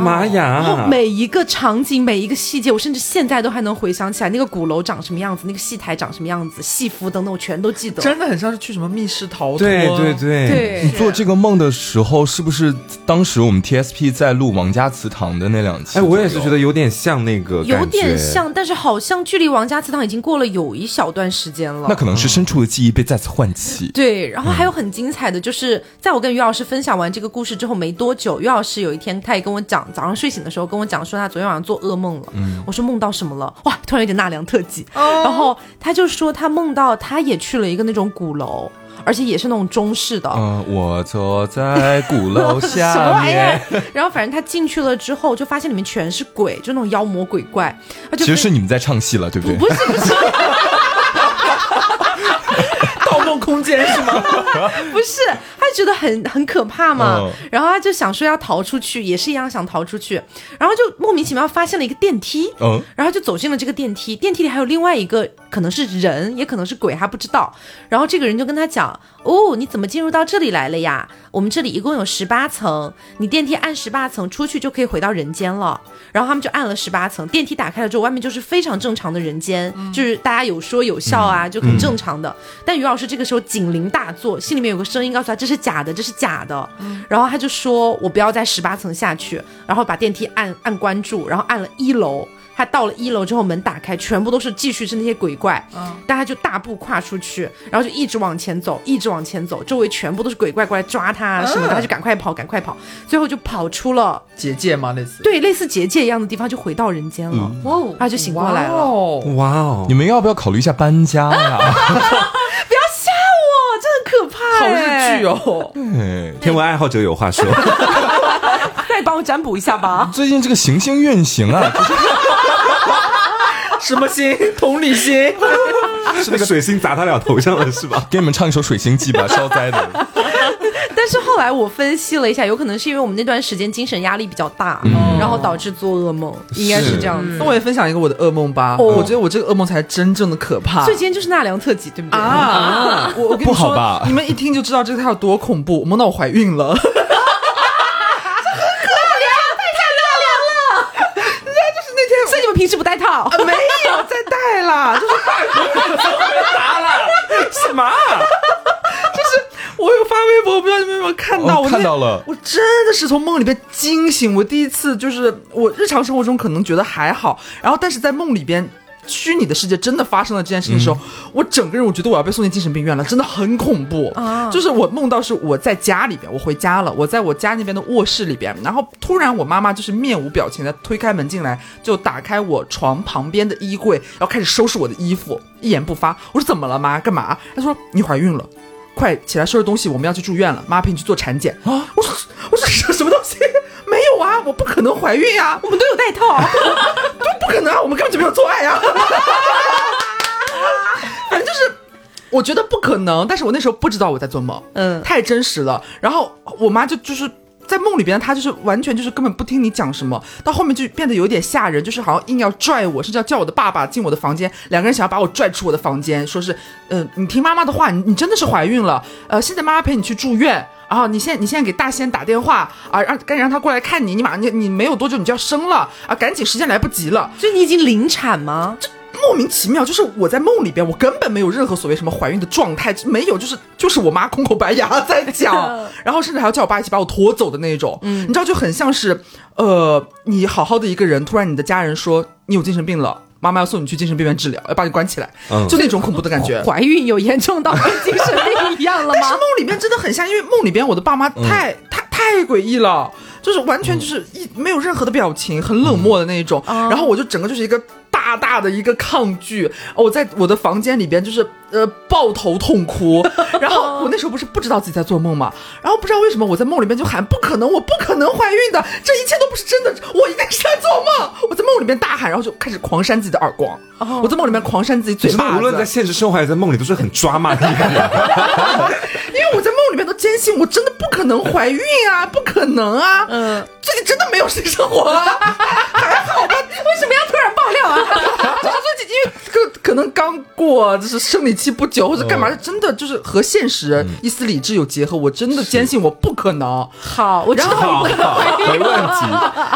[SPEAKER 2] 妈呀
[SPEAKER 1] 然后！每一个场景，每一个细节，我甚至现在都还能回想起来，那个鼓楼长什么样子，那个戏台长什么样子，戏服等等，我全都记得。
[SPEAKER 3] 真的很像是去什么密室逃脱。
[SPEAKER 2] 对对对，
[SPEAKER 1] 对
[SPEAKER 4] 你做这个梦的时候，是不是当时我们 TSP 在录《王家祠堂》的那两期？
[SPEAKER 2] 哎，我也是觉得有点像那个，
[SPEAKER 1] 有点。像，但是好像距离王家祠堂已经过了有一小段时间了。
[SPEAKER 4] 那可能是深处的记忆被再次唤起。
[SPEAKER 1] 对，然后还有很精彩的，就是在我跟于老师分享完这个故事之后没多久，于老师有一天他也跟我讲，早上睡醒的时候跟我讲说他昨天晚上做噩梦了。嗯我说梦到什么了？哇，突然有点纳凉特辑。然后他就说他梦到他也去了一个那种鼓楼。而且也是那种中式的，
[SPEAKER 4] 嗯、我坐在鼓楼
[SPEAKER 1] 什么
[SPEAKER 4] 下
[SPEAKER 1] 玩意儿
[SPEAKER 4] 面。？
[SPEAKER 1] 然后反正他进去了之后，就发现里面全是鬼，就那种妖魔鬼怪。他就
[SPEAKER 4] 其实是你们在唱戏了，对不对？
[SPEAKER 1] 不是不是
[SPEAKER 3] 盗梦空间是吗？
[SPEAKER 1] 不是，他觉得很很可怕嘛。
[SPEAKER 4] 嗯
[SPEAKER 1] 然后他就想说要逃出去，也是一样想逃出去，然后就莫名其妙发现了一个电梯，
[SPEAKER 4] 嗯，
[SPEAKER 1] 然后就走进了这个电梯，电梯里还有另外一个可能是人，也可能是鬼，他不知道。然后这个人就跟他讲：“哦，你怎么进入到这里来了呀？我们这里一共有十八层，你电梯按十八层出去就可以回到人间了。”然后他们就按了十八层，电梯打开了之后，外面就是非常正常的人间，就是大家有说有笑啊，就很正常的。但于老师这个时候警铃大作，心里面有个声音告诉他这是假的，这是假的。然后他就说：“我不要在十八层下去。”然后把电梯按按关住，然后按了一楼。他到了一楼之后，门打开，全部都是继续是那些鬼怪，嗯但他就大步跨出去，然后就一直往前走，一直往前走，周围全部都是鬼怪过来抓他啊什么的，他就赶快跑，赶快跑，最后就跑出了
[SPEAKER 3] 结界吗？类似
[SPEAKER 1] 对类似结界一样的地方，就回到人间了，
[SPEAKER 5] 哇哦
[SPEAKER 1] 他就醒过来了。
[SPEAKER 3] 哦，
[SPEAKER 2] 哇哦
[SPEAKER 4] 你，们要不要考虑一下搬家呀？
[SPEAKER 3] 好
[SPEAKER 1] 哎
[SPEAKER 3] 日剧。哦。
[SPEAKER 4] 对，
[SPEAKER 2] 天文爱好者有话说，
[SPEAKER 1] 再帮我占卜一下吧。
[SPEAKER 4] 最近这个行星运行啊，就是
[SPEAKER 3] 什么星？同理心。
[SPEAKER 2] 是那个水星砸他俩头上了是吧？
[SPEAKER 4] 给你们唱一首《水星记》吧，消灾的。
[SPEAKER 1] 但是后来我分析了一下，有可能是因为我们那段时间精神压力比较大，然后导致做噩梦，应该是这样子。
[SPEAKER 3] 那我也分享一个我的噩梦吧。
[SPEAKER 1] 哦
[SPEAKER 3] 我觉得我这个噩梦才真正的可怕。
[SPEAKER 1] 所以今天就是纳凉特辑，对不对？
[SPEAKER 3] 啊！我我跟你
[SPEAKER 4] 不好
[SPEAKER 3] 说
[SPEAKER 4] 吧，
[SPEAKER 3] 你们一听就知道这个它有多恐怖。我梦到我怀孕了，
[SPEAKER 1] 所以你们平时不戴套？
[SPEAKER 3] 没有再戴啦，就是
[SPEAKER 2] 答 了什么？
[SPEAKER 3] 我有发微博，我不知道你们有没有看到？
[SPEAKER 4] 哦
[SPEAKER 3] 我
[SPEAKER 4] 看到了
[SPEAKER 3] 我真的是从梦里边惊醒。我第一次就是我日常生活中可能觉得还好，然后但是在梦里边。虚拟的世界真的发生了这件事情的时候，我整个人我觉得我要被送进精神病院了，真的很恐怖。
[SPEAKER 1] 啊
[SPEAKER 3] 就是我梦到是我在家里边，我回家了，我在我家那边的卧室里边，然后突然我妈妈就是面无表情的推开门进来，就打开我床旁边的衣柜，然后开始收拾我的衣服，一言不发。我说怎么了妈？干嘛？她说你怀孕了。快起来收拾东西，我们要去住院了。妈陪你去做产检啊！我说我说什什么东西？没有啊，我不可能怀孕呀、
[SPEAKER 1] 我们都有带套。
[SPEAKER 3] 都不可能啊，我们根本就没有做爱呀、反正就是我觉得不可能，但是我那时候不知道我在做梦，
[SPEAKER 1] 嗯
[SPEAKER 3] 太真实了。然后我妈就就是。在梦里边，他就是完全就是根本不听你讲什么，到后面就变得有点吓人，就是好像硬要拽我，甚至要叫我的爸爸进我的房间，两个人想要把我拽出我的房间，说是，呃，你听妈妈的话，你你真的是怀孕了，呃，现在妈妈陪你去住院，然后你现在你现在给大仙打电话啊，让赶紧让他过来看你，你马上你你没有多久你就要生了啊，赶紧时间来不及了，
[SPEAKER 1] 就你已经临产吗？
[SPEAKER 3] 这莫名其妙，就是我在梦里边，我根本没有任何所谓什么怀孕的状态，没有，就是就是我妈空口白牙在讲，然后甚至还要叫我爸一起把我拖走的那种，你知道，就很像是，呃，你好好的一个人，突然你的家人说你有精神病了。妈妈要送你去精神病院治疗，要把你关起来，
[SPEAKER 2] 嗯
[SPEAKER 3] 就那种恐怖的感觉。
[SPEAKER 1] 怀孕有严重到跟精神病一样了吗
[SPEAKER 3] 但是梦？里面真的很像，因为梦里边我的爸妈太、太太诡异了，就是完全就是一没有任何的表情，很冷漠的那一种。然后我就整个就是一个大大的一个抗拒，我在我的房间里边就是呃抱头痛哭。然后我那时候不是不知道自己在做梦嘛，然后不知道为什么我在梦里面就喊不可能，我不可能怀孕的，这一切都不是真的，我一定是在做梦。我在梦里面大喊，然后就开始狂扇自己的耳光。我在梦里面狂扇自己嘴巴
[SPEAKER 2] 无论在现实生活还是在梦里，都是很抓马的。
[SPEAKER 3] 因为我在梦里面都坚信我真的不可能怀孕啊，不可能啊，嗯，最近真的没有性生活啊，还好吧？为什么要突然爆料啊？就是说，因为可可能刚过就是生理期不久，或者干嘛，真的就是和现实一丝理智有结合，我真的坚信我不可能。
[SPEAKER 1] 好，我知道
[SPEAKER 2] 好，没问题。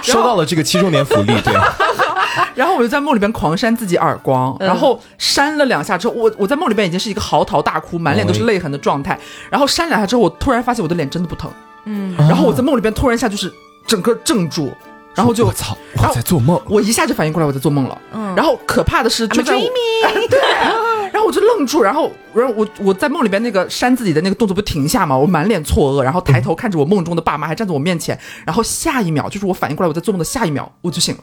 [SPEAKER 4] 收到了这个七周年福利，对，
[SPEAKER 3] 然后我就在梦里边狂扇自己耳光，然后扇了两下之后，我我在梦里边已经是一个嚎啕大哭、满脸都是泪痕的状态。然后扇两下之后，我突然发现我的脸真的不疼，嗯，然后我在梦里边突然一下就是整个怔住，然后就
[SPEAKER 4] 我操，我在做梦。
[SPEAKER 3] 我一下就反应过来我在做梦了，嗯，然后可怕的是就在我对，然后我就愣住，然后然后我我在梦里边那个扇自己的那个动作不停下嘛，我满脸错愕，然后抬头看着我梦中的爸妈还站在我面前，然后下一秒就是我反应过来我在做梦的下一秒我就醒了。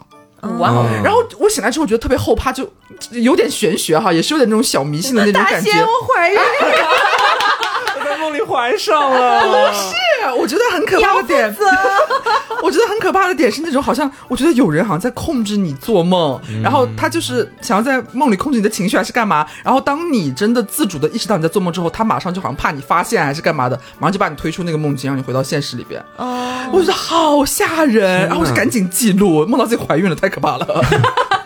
[SPEAKER 5] 哇哦，
[SPEAKER 3] 然后我醒来之后，觉得特别后怕，就有点玄学哈，也是有点那种小迷信的那种感觉。
[SPEAKER 1] 仙，我怀孕了，
[SPEAKER 2] 我在梦里怀上了，
[SPEAKER 3] 是，我觉得很可怕的点，我觉得很可可怕的点是那种好像我觉得有人好像在控制你做梦，然后他就是想要在梦里控制你的情绪还是干嘛？然后当你真的自主的意识到你在做梦之后，他马上就好像怕你发现还是干嘛的，马上就把你推出那个梦境，让你回到现实里边。哦，我觉得好吓人，然后我就赶紧记录，梦到自己怀孕了，太可怕了。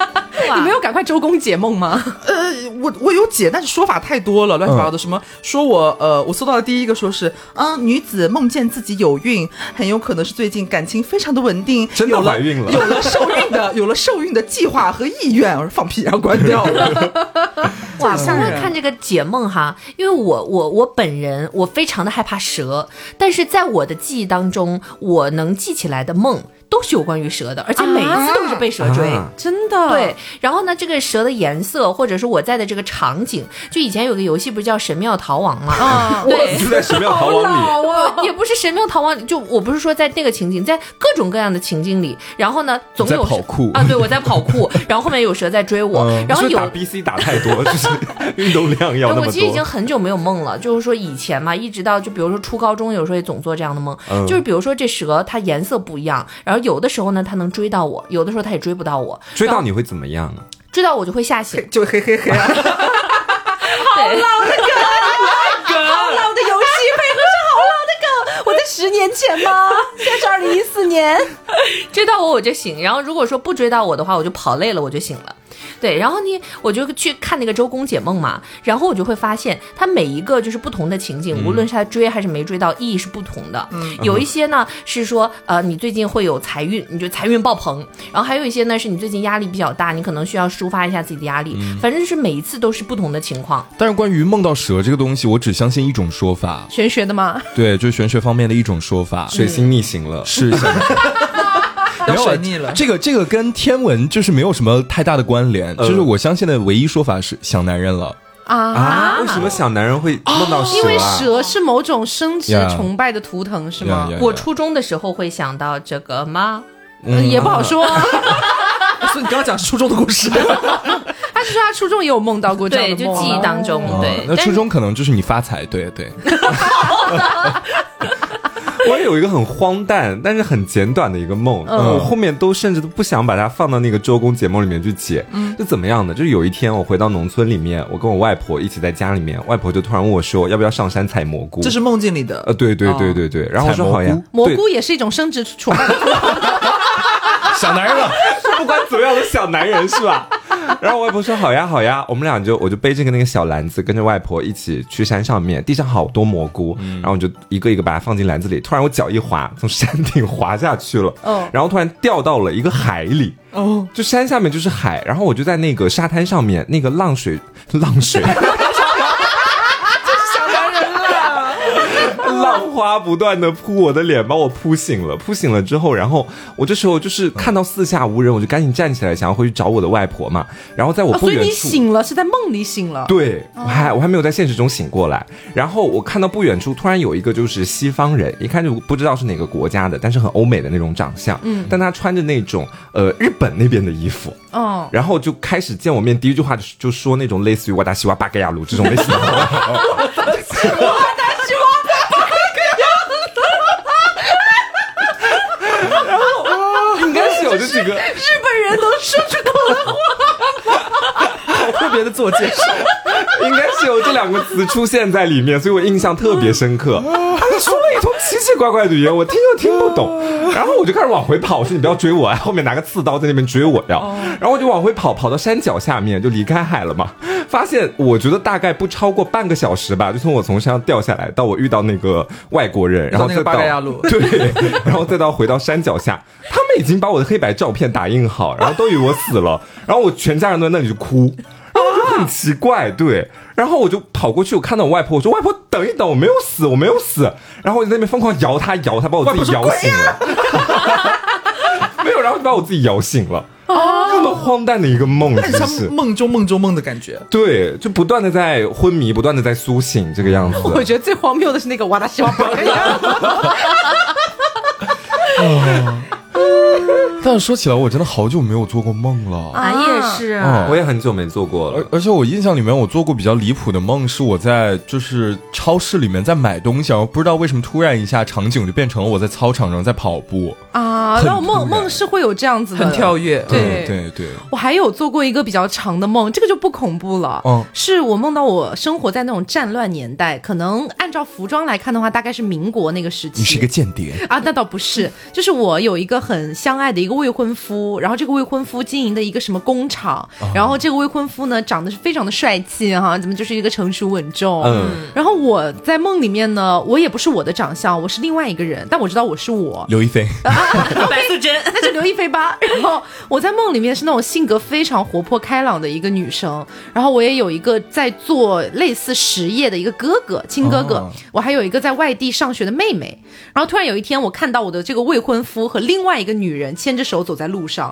[SPEAKER 1] 你没有赶快周公解梦吗？
[SPEAKER 3] 呃，我我有解，但是说法太多了，乱七八糟的。什么说我呃，我搜到的第一个说是，嗯，女子梦见自己有孕，很有可能是最近感情非常的稳定，
[SPEAKER 2] 真的怀孕了，
[SPEAKER 3] 有了受孕的，有了受孕的计划和意愿。我说放屁，然后关掉了。
[SPEAKER 5] 哇，现在看这个解梦哈，因为我我我本人我非常的害怕蛇，但是在我的记忆当中，我能记起来的梦。都是有关于蛇的，而且每一次都是被蛇追，
[SPEAKER 1] 真的。
[SPEAKER 5] 对，然后呢，这个蛇的颜色，或者是我在的这个场景，就以前有个游戏不是叫《神庙逃亡》吗？
[SPEAKER 1] 啊，
[SPEAKER 5] 对，
[SPEAKER 2] 就在《神庙逃亡》
[SPEAKER 5] 里，也不是《神庙逃亡》，就我不是说在那个情景，在各种各样的情境里，然后呢，总有
[SPEAKER 4] 跑酷
[SPEAKER 5] 啊，对我在跑酷，然后后面有蛇在追我，然后有
[SPEAKER 2] 打 B C 打太多，就是运动量要。
[SPEAKER 5] 我其实已经很久没有梦了，就是说以前嘛，一直到就比如说初高中，有时候也总做这样的梦，就是比如说这蛇它颜色不一样，然后有的时候呢它。能追到我，有的时候它也追不到我。
[SPEAKER 2] 追到你会怎么样呢？
[SPEAKER 5] 追到我就会吓醒，
[SPEAKER 3] 就嘿嘿嘿。好老的
[SPEAKER 1] 梗，好老的游戏，配合上好老的梗。我在十年前吗？现在是二零一四年。
[SPEAKER 5] 追到我我就醒，然后如果说不追到我的话，我就跑累了我就醒了。对，然后呢，我就去看那个周公解梦嘛，然后我就会发现，它每一个就是不同的情景，无论是他追还是没追到，意义是不同的。嗯，有一些呢是说，呃，你最近会有财运，你就财运爆棚；然后还有一些呢是你最近压力比较大，你可能需要抒发一下自己的压力。反正是每一次都是不同的情况。
[SPEAKER 4] 但是关于梦到蛇这个东西，我只相信一种说法，
[SPEAKER 1] 玄学的吗？
[SPEAKER 4] 对，就是玄学方面的一种说法，
[SPEAKER 2] 水星逆行了，
[SPEAKER 4] 是。
[SPEAKER 3] 要水逆了，
[SPEAKER 4] 这个这个跟天文就是没有什么太大的关联，就是我相信的唯一说法是想男人了
[SPEAKER 2] 啊！为什么想男人会梦到蛇？
[SPEAKER 1] 因为蛇是某种生殖崇拜的图腾，是吗？
[SPEAKER 5] 我初中的时候会想到这个吗？
[SPEAKER 1] 也不好说。
[SPEAKER 3] 所以你刚刚讲初中的故事，
[SPEAKER 1] 他是说他初中也有梦到过这样的
[SPEAKER 5] 梦，就记忆当中。对，
[SPEAKER 4] 那初中可能就是你发财，对对。
[SPEAKER 2] 我也有一个很荒诞，但是很简短的一个梦，我后面都甚至都不想把它放到那个周公解梦里面去解，就怎么样的？就是有一天我回到农村里面，我跟我外婆一起在家里面，外婆就突然问我说，要不要上山采蘑菇？
[SPEAKER 3] 这是梦境里的，
[SPEAKER 2] 呃，对对对对对，然后我说好呀，
[SPEAKER 1] 蘑菇也是一种生殖崇拜。
[SPEAKER 4] 小男人了，
[SPEAKER 2] 不管怎么样的小男人是吧？然后我外婆说好呀好呀，我们俩就我就背着个那个小篮子，跟着外婆一起去山上面，地上好多蘑菇，然后我就一个一个把它放进篮子里。突然我脚一滑，从山顶滑下去了，然后突然掉到了一个海里，哦，就山下面就是海，然后我就在那个沙滩上面，那个浪水浪水。浪花不断的扑我的脸，把我扑醒了。扑醒了之后，然后我这时候就是看到四下无人，我就赶紧站起来，想要回去找我的外婆嘛。然后在我不远处，所
[SPEAKER 1] 以你醒了是在梦里醒了。
[SPEAKER 2] 对，我还我还没有在现实中醒过来。然后我看到不远处突然有一个就是西方人，一看就不知道是哪个国家的，但是很欧美的那种长相。嗯，但他穿着那种呃日本那边的衣服。哦，然后就开始见我面，第一句话就就说那种类似于瓦达西哇巴格亚鲁这种类型的 话。有这几个
[SPEAKER 1] 日本人能说出口的话，
[SPEAKER 3] 好特别的自我介绍，
[SPEAKER 2] 应该是有这两个词出现在里面，所以我印象特别深刻。他就说了一通奇奇怪怪的语言，我听又听不懂，然后我就开始往回跑，我说你不要追我啊，后面拿个刺刀在那边追我呀，然后我就往回跑，跑到山脚下面就离开海了嘛。发现我觉得大概不超过半个小时吧，就从我从山上掉下来到我遇到那个外国人，然后再到对，然后再到回到山脚下，他们已经把我的黑白照片打印好，然后都以为我死了，然后我全家人都在那里就哭，然后我就很奇怪，对，然后我就跑过去，我看到我外婆，我说外婆等一等，我没有死，我没有死，然后我在那边疯狂摇她，摇她，把我自己摇醒了，没有，然后就把我自己摇醒了。啊，这么荒诞的一个梦，
[SPEAKER 3] 是梦中梦中梦的感觉。
[SPEAKER 2] 对，就不断的在昏迷，不断的在苏醒，这个样子。
[SPEAKER 1] 我觉得最荒谬的是那个瓦达西瓦。Uh!
[SPEAKER 4] 但是说起来，我真的好久没有做过梦了。
[SPEAKER 5] 俺也是，
[SPEAKER 4] 嗯
[SPEAKER 2] 我也很久没做过了。
[SPEAKER 4] 而而且我印象里面，我做过比较离谱的梦，是我在就是超市里面在买东西，然后不知道为什么突然一下场景就变成了我在操场上在跑步。
[SPEAKER 1] 啊，
[SPEAKER 4] 很
[SPEAKER 1] 然后梦梦是会有这样子的
[SPEAKER 3] 很跳。跃。
[SPEAKER 1] 对
[SPEAKER 4] 嗯对对，
[SPEAKER 1] 我还有做过一个比较长的梦，这个就不恐怖了。
[SPEAKER 4] 嗯
[SPEAKER 1] 是我梦到我生活在那种战乱年代，可能按照服装来看的话，大概是民国那个时期。
[SPEAKER 4] 你是一个间谍。
[SPEAKER 1] 啊，那倒不是，就是我有一个很相爱的一个未婚夫，然后这个未婚夫经营的一个什么工厂，然后这个未婚夫呢长得是非常的帅气哈，怎么就是一个成熟稳重，
[SPEAKER 2] 嗯，
[SPEAKER 1] 然后我在梦里面呢，我也不是我的长相，我是另外一个人，但我知道我是我，
[SPEAKER 4] 刘亦菲，
[SPEAKER 5] 白素贞。
[SPEAKER 1] 那就刘亦菲吧。然后我在梦里面是那种性格非常活泼开朗的一个女生，然后我也有一个在做类似实业的一个哥哥，亲哥哥，
[SPEAKER 4] 哦
[SPEAKER 1] 我还有一个在外地上学的妹妹。然后突然有一天，我看到我的这个未婚夫和另外一个女人牵着手走在路上，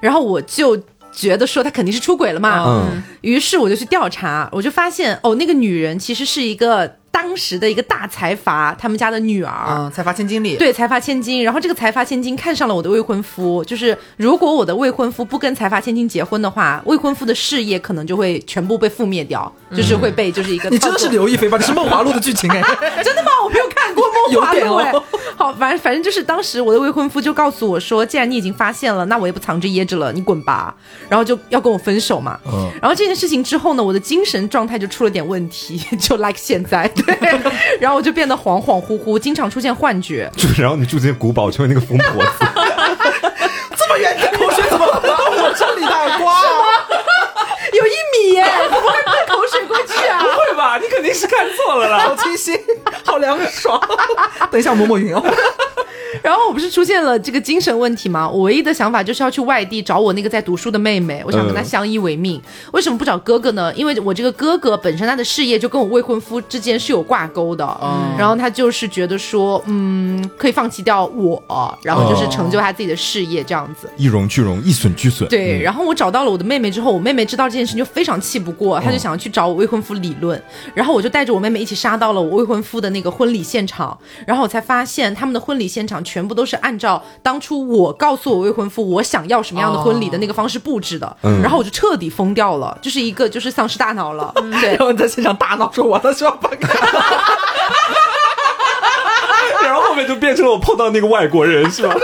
[SPEAKER 1] 然后我就。觉得说他肯定是出轨了嘛，
[SPEAKER 2] 嗯
[SPEAKER 1] 于是我就去调查，我就发现哦，那个女人其实是一个当时的一个大财阀他们家的女儿，
[SPEAKER 3] 嗯，财阀千金里，
[SPEAKER 1] 对，财阀千金。然后这个财阀千金看上了我的未婚夫，就是如果我的未婚夫不跟财阀千金结婚的话，未婚夫的事业可能就会全部被覆灭掉，就是会被就是一个
[SPEAKER 3] 你真的是刘亦菲吧？你是《梦华录》的剧情哎。
[SPEAKER 1] 真的吗？我没有看
[SPEAKER 3] 有点哦。
[SPEAKER 1] 好，反正反正就是当时我的未婚夫就告诉我说，既然你已经发现了，那我也不藏着掖着了，你滚吧。然后就要跟我分手嘛。
[SPEAKER 4] 嗯
[SPEAKER 1] 然后这件事情之后呢，我的精神状态就出了点问题，就 like 现在对，然后我就变得恍恍惚惚，经常出现幻觉。
[SPEAKER 2] 就 然后你住进古堡成为那个疯婆子，
[SPEAKER 3] 这么远，你的口水怎么跑到我这里来？瓜，
[SPEAKER 1] 有一米耶，怎么会喷口水过去啊？
[SPEAKER 2] 不会吧？你肯定是看错了啦。
[SPEAKER 3] 好清新，好凉爽。等一下，我抹抹云哦。
[SPEAKER 1] 然后我不是出现了这个精神问题吗？我唯一的想法就是要去外地找我那个在读书的妹妹，我想跟她相依为命。为什么不找哥哥呢？因为我这个哥哥本身他的事业就跟我未婚夫之间是有挂钩的，嗯然后他就是觉得说，嗯，可以放弃掉我，然后就是成就他自己的事业这样子。
[SPEAKER 4] 一荣俱荣，一损俱损。
[SPEAKER 1] 对，然后我找到了我的妹妹之后，我妹妹知道这件事情就非常气不过，她就想要去找我未婚夫理论，然后我就带着我妹妹一起杀到了我未婚夫的那个婚礼现场，然后我才发现他们的婚礼现场全部都是按照当初我告诉我未婚夫我想要什么样的婚礼的那个方式布置的，然后我就彻底疯掉了，就是一个就是丧失大脑了，对
[SPEAKER 3] 然。后你在现场大闹说：“我的小八嘎。
[SPEAKER 2] 然后后面就变成了我碰到那个外国人，是吧？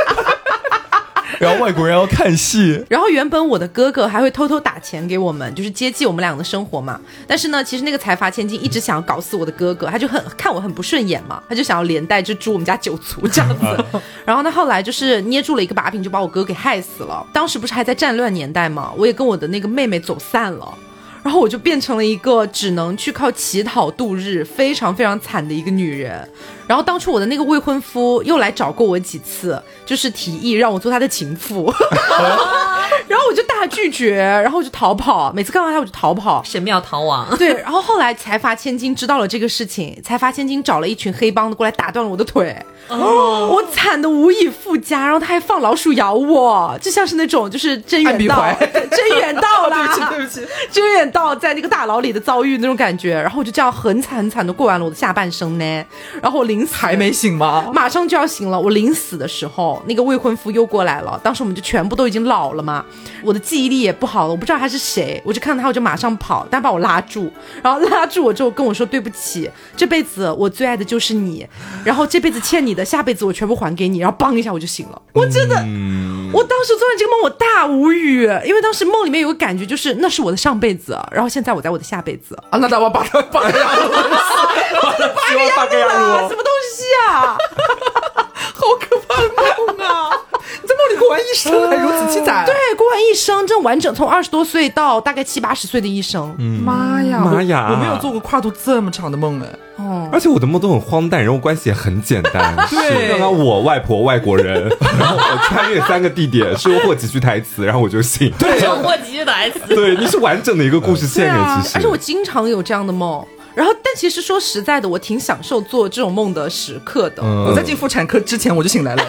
[SPEAKER 4] 然后外国人要看戏，
[SPEAKER 1] 然后原本我的哥哥还会偷偷打钱给我们，就是接济我们俩的生活嘛。但是呢，其实那个财阀千金一直想要搞死我的哥哥，他就很看我很不顺眼嘛，他就想要连带就诛我们家九族这样子。然后呢，后来就是捏住了一个把柄，就把我哥给害死了。当时不是还在战乱年代嘛，我也跟我的那个妹妹走散了。然后我就变成了一个只能去靠乞讨度日、非常非常惨的一个女人。然后当初我的那个未婚夫又来找过我几次，就是提议让我做他的情妇，然后我就大拒绝，然后我就逃跑。每次看到他我就逃跑。
[SPEAKER 5] 神庙逃亡，
[SPEAKER 1] 对，然后后来财阀千金知道了这个事情，财阀千金找了一群黑帮的过来打断了我的腿，哦，我惨的无以复加，然后他还放老鼠咬我，就像是那种就是真远道真远道啦，
[SPEAKER 3] 对不起，对不起。
[SPEAKER 1] 真远道在那个大牢里的遭遇那种感觉，然后我就这样很惨很惨的过完了我的下半生呢。然后我临死
[SPEAKER 3] 还没醒吗？
[SPEAKER 1] 马上就要醒了，我临死的时候，那个未婚夫又过来了。当时我们就全部都已经老了嘛，我的记忆力也不好了，我不知道他是谁，我就看到他我就马上跑，但把我拉住，然后拉住我之后跟我说对不起，这辈子我最爱的就是你，然后这辈子欠你的，下辈子我全部还给你，然后梆一下我就醒了。我真的，我当时做完这个梦，我大无语，因为当时梦里面有个感觉就是那是我的上辈子，然后现在我在我的下辈子。
[SPEAKER 3] 啊，那咱们把它把它压入，
[SPEAKER 2] 希望大概要
[SPEAKER 1] 啊，
[SPEAKER 2] 录
[SPEAKER 1] 什么东西啊！
[SPEAKER 3] 好可怕的梦啊！过完一生还如此凄惨，
[SPEAKER 1] 对，过完一生，这完整从二十多岁到大概七八十岁的一生。
[SPEAKER 3] 妈呀，
[SPEAKER 2] 妈呀
[SPEAKER 3] 我我没有做过跨度这么长的梦哎。
[SPEAKER 1] 哦，
[SPEAKER 2] 而且我的梦都很荒诞，人物关系也很简单。
[SPEAKER 3] 对
[SPEAKER 2] 是刚刚我外婆外国人，然后我穿越三个地点，收获几句台词，然后我就醒。对
[SPEAKER 5] 收获几句台词。
[SPEAKER 2] 对，你是完整的一个故事线其实。
[SPEAKER 1] 而且我经常有这样的梦。然后，但其实说实在的，我挺享受做这种梦的时刻的。
[SPEAKER 2] 嗯
[SPEAKER 3] 我在进妇产科之前我就醒来了，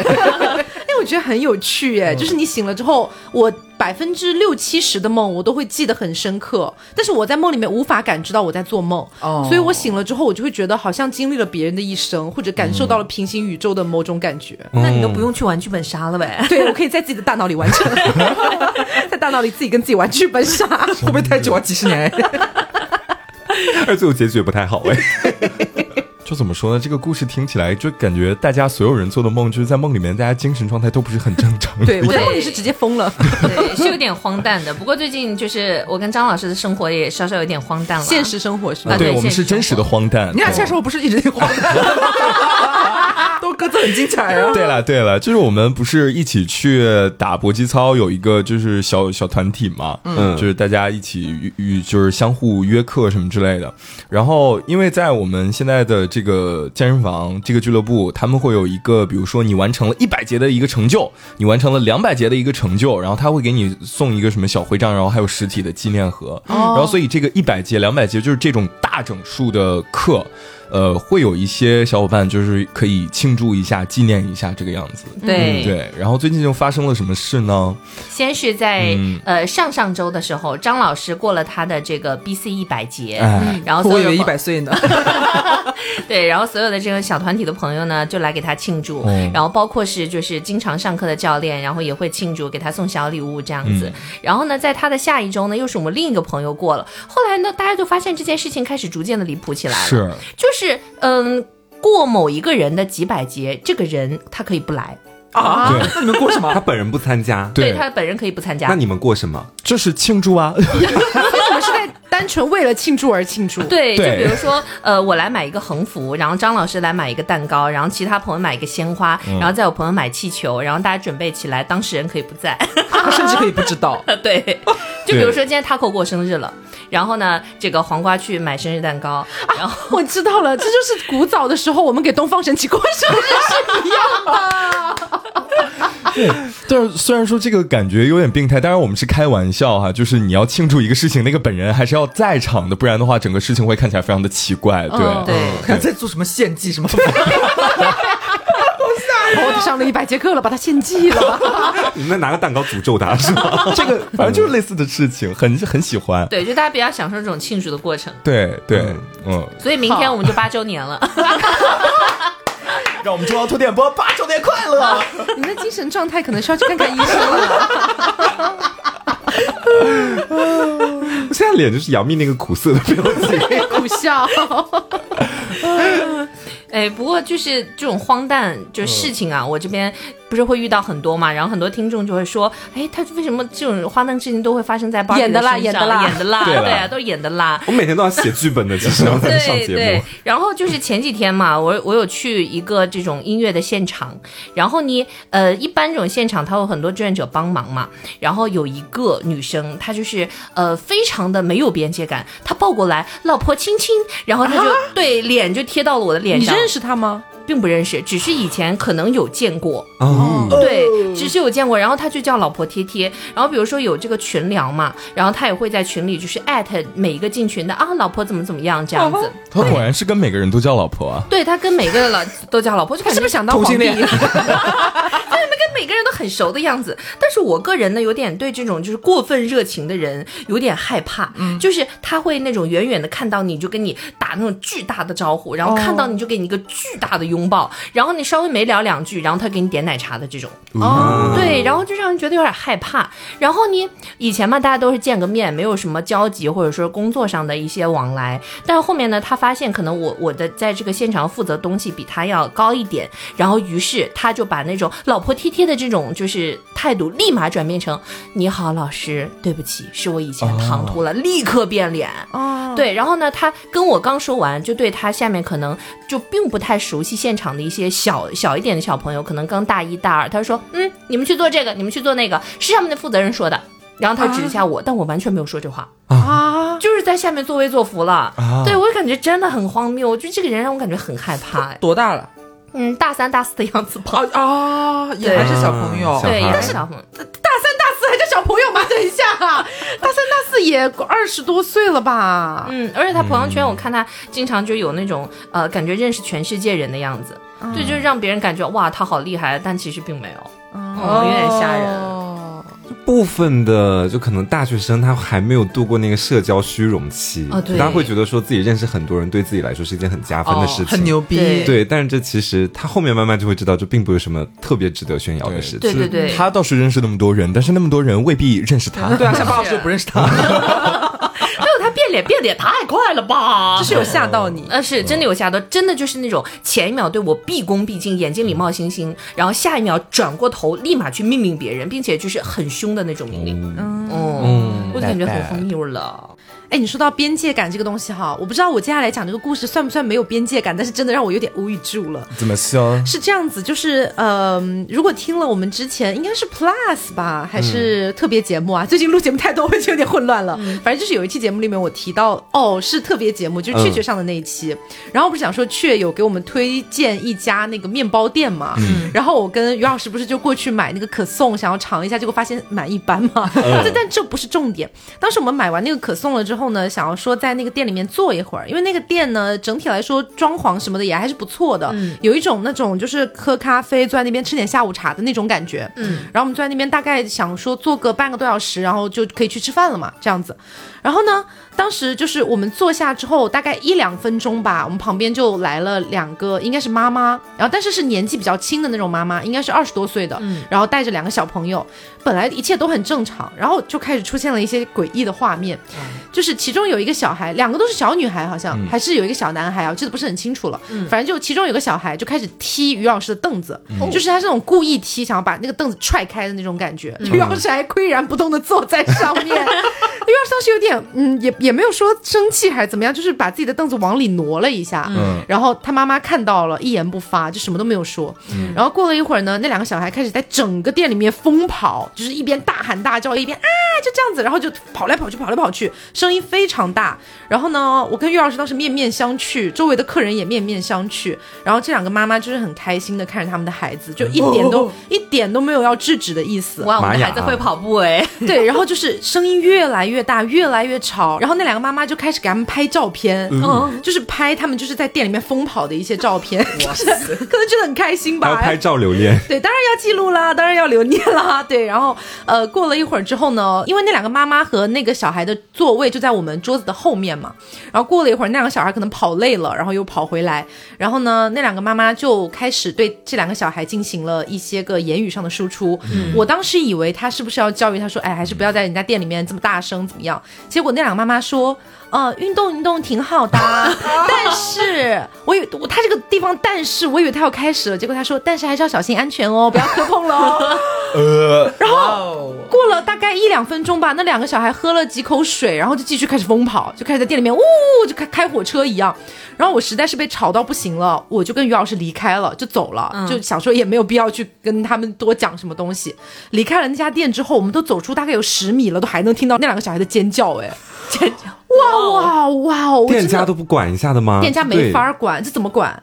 [SPEAKER 1] 觉得很有趣耶，就是你醒了之后，我百分之六七十的梦我都会记得很深刻，但是我在梦里面无法感知到我在做梦，
[SPEAKER 3] 哦
[SPEAKER 1] 所以我醒了之后，我就会觉得好像经历了别人的一生，或者感受到了平行宇宙的某种感觉。
[SPEAKER 5] 那你都不用去玩剧本杀了呗。
[SPEAKER 1] 对，我可以在自己的大脑里完成，在大脑里自己跟自己玩剧本杀。
[SPEAKER 3] 会不会太久啊？几十年？
[SPEAKER 2] 而最后结局也不太好哎。
[SPEAKER 4] 就怎么说呢？这个故事听起来就感觉大家所有人做的梦，就是在梦里面，大家精神状态都不是很正常。
[SPEAKER 1] 对，我在
[SPEAKER 5] 对
[SPEAKER 1] 梦里是直接疯了，
[SPEAKER 5] 对，是有点荒诞的。不过最近就是我跟张老师的生活也稍稍有点荒诞了。
[SPEAKER 1] 现实生活是吧？
[SPEAKER 5] 啊对
[SPEAKER 4] 我们是真实的荒诞。
[SPEAKER 3] 你俩现在说我不是一直挺荒诞，都各自很精彩啊。
[SPEAKER 4] 对了对了，就是我们不是一起去打搏击操，有一个就是小小团体嘛，
[SPEAKER 2] 嗯
[SPEAKER 4] 就是大家一起与与就是相互约课什么之类的。然后因为在我们现在的这个健身房这个俱乐部，他们会有一个，比如说你完成了一百节的一个成就，你完成了两百节的一个成就，然后他会给你送一个什么小徽章，然后还有实体的纪念盒。然后所以这个一百节、两百节就是这种大整数的课。呃，会有一些小伙伴就是可以庆祝一下、纪念一下这个样子。
[SPEAKER 5] 对
[SPEAKER 4] 对，然后最近就发生了什么事呢？
[SPEAKER 5] 先是在、
[SPEAKER 4] 嗯
[SPEAKER 5] 呃上上周的时候，张老师过了他的这个 BC 一百节，
[SPEAKER 4] 哎，
[SPEAKER 5] 然后所有的
[SPEAKER 3] 我以为一百岁呢。
[SPEAKER 5] 对，然后所有的这个小团体的朋友呢，就来给他庆祝，
[SPEAKER 4] 嗯
[SPEAKER 5] 然后包括是就是经常上课的教练，然后也会庆祝，给他送小礼物这样子。然后呢，在他的下一周呢，又是我们另一个朋友过了。后来呢，大家就发现这件事情开始逐渐的离谱起来了，
[SPEAKER 4] 是
[SPEAKER 5] 就是嗯。过某一个人的几百节，这个人他可以不来，
[SPEAKER 3] 啊
[SPEAKER 4] 对，
[SPEAKER 3] 那你们过什么
[SPEAKER 2] 他？本人不参加，
[SPEAKER 4] 对
[SPEAKER 5] 他本人可以不参加。
[SPEAKER 2] 那你们过什么？
[SPEAKER 4] 就是庆祝啊，
[SPEAKER 1] 我们是在 单纯为了庆祝而庆祝。
[SPEAKER 5] 对，就比如说，呃，我来买一个横幅，然后张老师来买一个蛋糕，然后其他朋友买一个鲜花，然后再有朋友买气球，然后大家准备起来，当事人可以不在。
[SPEAKER 3] 他 甚至可以不知道。
[SPEAKER 5] 对，就比如说今天 Taco 过生日了，然后呢，这个黄瓜去买生日蛋糕，然后
[SPEAKER 1] 我知道了，这就是古早的时候我们给东方神起过生日是一样的。
[SPEAKER 4] 对但是虽然说这个感觉有点病态，当然我们是开玩笑哈，就是你要庆祝一个事情，那个本人还是要在场的，不然的话整个事情会看起来非常的奇怪。对、
[SPEAKER 1] 嗯
[SPEAKER 5] 对
[SPEAKER 3] 看在做什么献祭什么？
[SPEAKER 1] 我上了一百节课了，把他献祭了。
[SPEAKER 2] 你们拿个蛋糕诅咒他是吗？
[SPEAKER 4] 这个反正就是类似的事情，很 很喜欢。
[SPEAKER 5] 对，就大家比较享受这种庆祝的过程。
[SPEAKER 4] 对对，嗯，
[SPEAKER 5] 所以明天我们就八周年了。
[SPEAKER 4] 让我们中央通电波八周年快乐！
[SPEAKER 1] 你的精神状态可能需要去看看医生了。
[SPEAKER 2] 我 现在脸就是杨幂那个苦涩的表情。
[SPEAKER 1] 苦笑。
[SPEAKER 5] 哎，不过就是这种荒诞就事情啊，我这边不是会遇到很多嘛，然后很多听众就会说，哎，他为什么这种荒诞事情都会发生在 Barbie
[SPEAKER 1] 演的啦
[SPEAKER 5] 身上
[SPEAKER 1] 演的啦
[SPEAKER 5] 演的啦，
[SPEAKER 4] 对啦
[SPEAKER 5] 对啊，都演的啦。
[SPEAKER 2] 我每天都要写剧本的，其实然后才能上节
[SPEAKER 5] 对对
[SPEAKER 2] 目。，
[SPEAKER 5] 然后就是前几天嘛，我我有去一个这种音乐的现场，然后你呃，一般这种现场他有很多志愿者帮忙嘛，然后有一个女生，她就是呃非常的没有边界感，她抱过来，老婆亲亲，然后她就、对脸就贴到了我的脸上，
[SPEAKER 1] 你认识她吗？
[SPEAKER 5] 并不认识，只是以前可能有见过，
[SPEAKER 2] 哦，
[SPEAKER 5] 对，只是有见过，然后他就叫老婆贴贴，然后比如说有这个群聊嘛，然后他也会在群里就是艾特每一个进群的啊，老婆怎么怎么样这样子。
[SPEAKER 4] 他果然是跟每个人都叫老婆啊。
[SPEAKER 5] 对他跟每个老 都叫老婆，就感觉
[SPEAKER 1] 是不是想当皇帝？
[SPEAKER 3] 同性恋
[SPEAKER 5] 跟每个人都很熟的样子。但是我个人呢，有点对这种就是过分热情的人有点害怕，就是他会那种远远的看到你就跟你打那种巨大的招呼，然后看到你就给你一个巨大的拥抱，然后你稍微没聊两句，然后他给你点奶茶的这种。
[SPEAKER 1] 哦，
[SPEAKER 5] 对，然后就让人觉得有点害怕。然后你以前嘛，大家都是见个面，没有什么交集，或者说工作上的一些往来。但是后面呢，他发现可能我我的在这个现场负责东西比他要高一点，然后于是他就把那种老婆贴贴的这种就是态度，立马转变成你好，老师，对不起，是我以前唐突了，立刻变脸。
[SPEAKER 1] 哦，
[SPEAKER 5] 对，然后呢，他跟我刚说完，就对他下面可能就并不太熟悉现场的一些小小一点的小朋友，可能刚大一大二，他说，嗯，你们去做这个，你们去做那个，是上面的负责人说的。然后他指一下我，但我完全没有说这话，
[SPEAKER 1] 啊，
[SPEAKER 5] 就是在下面作威作福了。
[SPEAKER 4] 啊
[SPEAKER 5] 对我感觉真的很荒谬，就这个人让我感觉很害怕。哎
[SPEAKER 3] 多大了？
[SPEAKER 5] 嗯，大三大四的样子吧。
[SPEAKER 3] 啊啊，也还是小朋友。
[SPEAKER 5] 对，也
[SPEAKER 2] 孩
[SPEAKER 5] 是小朋友。
[SPEAKER 1] 大三大四还叫小朋友吗？等一下，大三大四也二十多岁了吧？
[SPEAKER 5] 嗯，而且他朋友圈我看他经常就有那种呃，感觉认识全世界人的样子，对，就是让别人感觉哇，他好厉害，但其实并没有，哦，有点吓人。
[SPEAKER 2] 部分的就可能大学生他还没有度过那个社交虚荣期，
[SPEAKER 5] 哦对
[SPEAKER 2] 他会觉得说自己认识很多人，对自己来说是一件很加分的事情，
[SPEAKER 3] 很牛逼。
[SPEAKER 5] 对
[SPEAKER 2] 对，但是这其实他后面慢慢就会知道，这并不是什么特别值得炫耀的事情。
[SPEAKER 5] 对对对，
[SPEAKER 4] 他倒是认识那么多人，但是那么多人未必认识他。
[SPEAKER 3] 对啊，像巴老师就不认识他。
[SPEAKER 5] 还有他变脸变得也太快了吧？
[SPEAKER 1] 就是有吓到你。
[SPEAKER 5] 呃，是真的有吓到，真的就是那种前一秒对我毕恭毕敬，眼睛里冒星星，然后下一秒转过头，立马去命令别人，并且就是很凶的那种命令。嗯，
[SPEAKER 2] 嗯
[SPEAKER 5] 我就感觉很荒谬了。
[SPEAKER 1] 哎，你说到边界感这个东西哈，我不知道我接下来讲这个故事算不算没有边界感，但是真的让我有点无语住了。
[SPEAKER 4] 怎么说？
[SPEAKER 1] 是这样子，就是呃，如果听了我们之前应该是 Plus 吧，还是特别节目啊？最近录节目太多，我已经有点混乱了。反正就是有一期节目里面我提到，哦，是特别节目，就是雀雀上的那一期。然后不是讲说雀有给我们推荐一家那个面包店嘛，然后我跟于老师不是就过去买那个可颂，想要尝一下，结果发现蛮一般嘛。但但这不是重点。当时我们买完那个可颂了之后呢，想要说在那个店里面坐一会儿，因为那个店呢整体来说装潢什么的也还是不错的，有一种那种就是喝咖啡坐在那边吃点下午茶的那种感觉。嗯，然后我们坐在那边大概想说坐个半个多小时，然后就可以去吃饭了嘛，这样子。然后呢，当时就是我们坐下之后，大概一两分钟吧，我们旁边就来了两个，应该是妈妈，然后但是是年纪比较轻的那种妈妈，应该是二十多岁的，然后带着两个小朋友，本来一切都很正常，然后就开始出现了一些诡异的画面，就是其中有一个小孩，两个都是小女孩，好像、还是有一个小男孩啊，我记得不是很清楚了，反正就其中有个小孩就开始踢于老师的凳子，就是他是那种故意踢，想要把那个凳子踹开的那种感觉，于老师还岿然不动的坐在上面，于老师当时有点嗯，也也没有说生气还是怎么样，就是把自己的凳子往里挪了一下，
[SPEAKER 4] 嗯
[SPEAKER 1] 然后他妈妈看到了，一言不发，就什么都没有说。嗯然后过了一会儿呢，那两个小孩开始在整个店里面疯跑，就是一边大喊大叫，一边啊就这样子，然后就跑来跑去，跑来跑去，声音非常大。然后呢，我跟岳老师当时面面相觑，周围的客人也面面相觑。然后这两个妈妈就是很开心的看着他们的孩子，就一点都、一点都没有要制止的意思。
[SPEAKER 5] 哇，我们
[SPEAKER 2] 的
[SPEAKER 5] 孩子会跑步哎，
[SPEAKER 1] 对，然后就是声音越来越大，越来越吵，然后那两个妈妈就开始给他们拍照片，嗯，就是拍他们就是在店里面疯跑的一些照片，就是 可能觉得很开心吧。
[SPEAKER 2] 还要拍照留念。
[SPEAKER 1] 对，当然要记录啦，当然要留念啦。对，然后呃，过了一会儿之后呢，因为那两个妈妈和那个小孩的座位就在我们桌子的后面嘛，然后过了一会儿，那两个小孩可能跑累了，然后又跑回来，然后呢，那两个妈妈就开始对这两个小孩进行了一些个言语上的输出。我当时以为他是不是要教育他说，哎，还是不要在人家店里面这么大声，怎么样？结果那两个妈妈说。呃，运动运动挺好的啊，但是我以为我他这个地方，但是我以为他要开始了，结果他说，但是还是要小心安全哦，不要磕碰了哦。
[SPEAKER 4] 呃，
[SPEAKER 1] 然后过了大概一两分钟吧，那两个小孩喝了几口水，然后就继续开始疯跑，就开始在店里面呜就开开火车一样。然后我实在是被吵到不行了，我就跟于老师离开了，就走了，就想说也没有必要去跟他们多讲什么东西。离开了那家店之后，我们都走出大概有十米了，都还能听到那两个小孩的尖叫，哎，
[SPEAKER 5] 尖叫。
[SPEAKER 1] 哇哇哇！
[SPEAKER 2] 店家都不管一下的吗？
[SPEAKER 1] 店家没法管，这怎么管？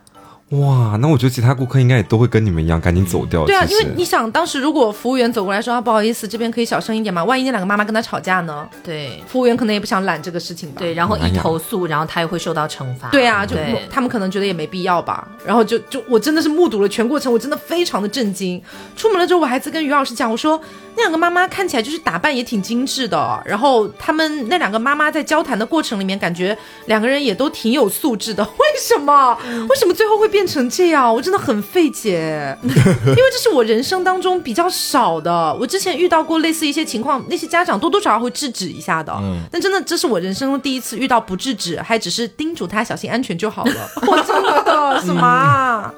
[SPEAKER 2] 对。哇，那我觉得其他顾客应该也都会跟你们一样，赶紧走掉。
[SPEAKER 1] 对啊，因为你想，当时如果服务员走过来说啊，不好意思，这边可以小声一点吗？万一那两个妈妈跟他吵架呢？
[SPEAKER 5] 对
[SPEAKER 1] 服务员可能也不想揽这个事情吧。
[SPEAKER 5] 对，然后一投诉，然后他也会受到惩罚。
[SPEAKER 1] 对啊，就他们可能觉得也没必要吧，然后就就我真的是目睹了全过程，我真的非常的震惊。出门了之后，我还在跟于老师讲，我说那两个妈妈看起来就是打扮也挺精致的，然后他们那两个妈妈在交谈的过程里面，感觉两个人也都挺有素质的。为什么？为什么最后会变成这样？我真的很费解，因为这是我人生当中比较少的。我之前遇到过类似一些情况，那些家长多多少少会制止一下的，嗯但真的这是我人生中第一次遇到不制止，还只是叮嘱他小心安全就好了。我 真的什么啊？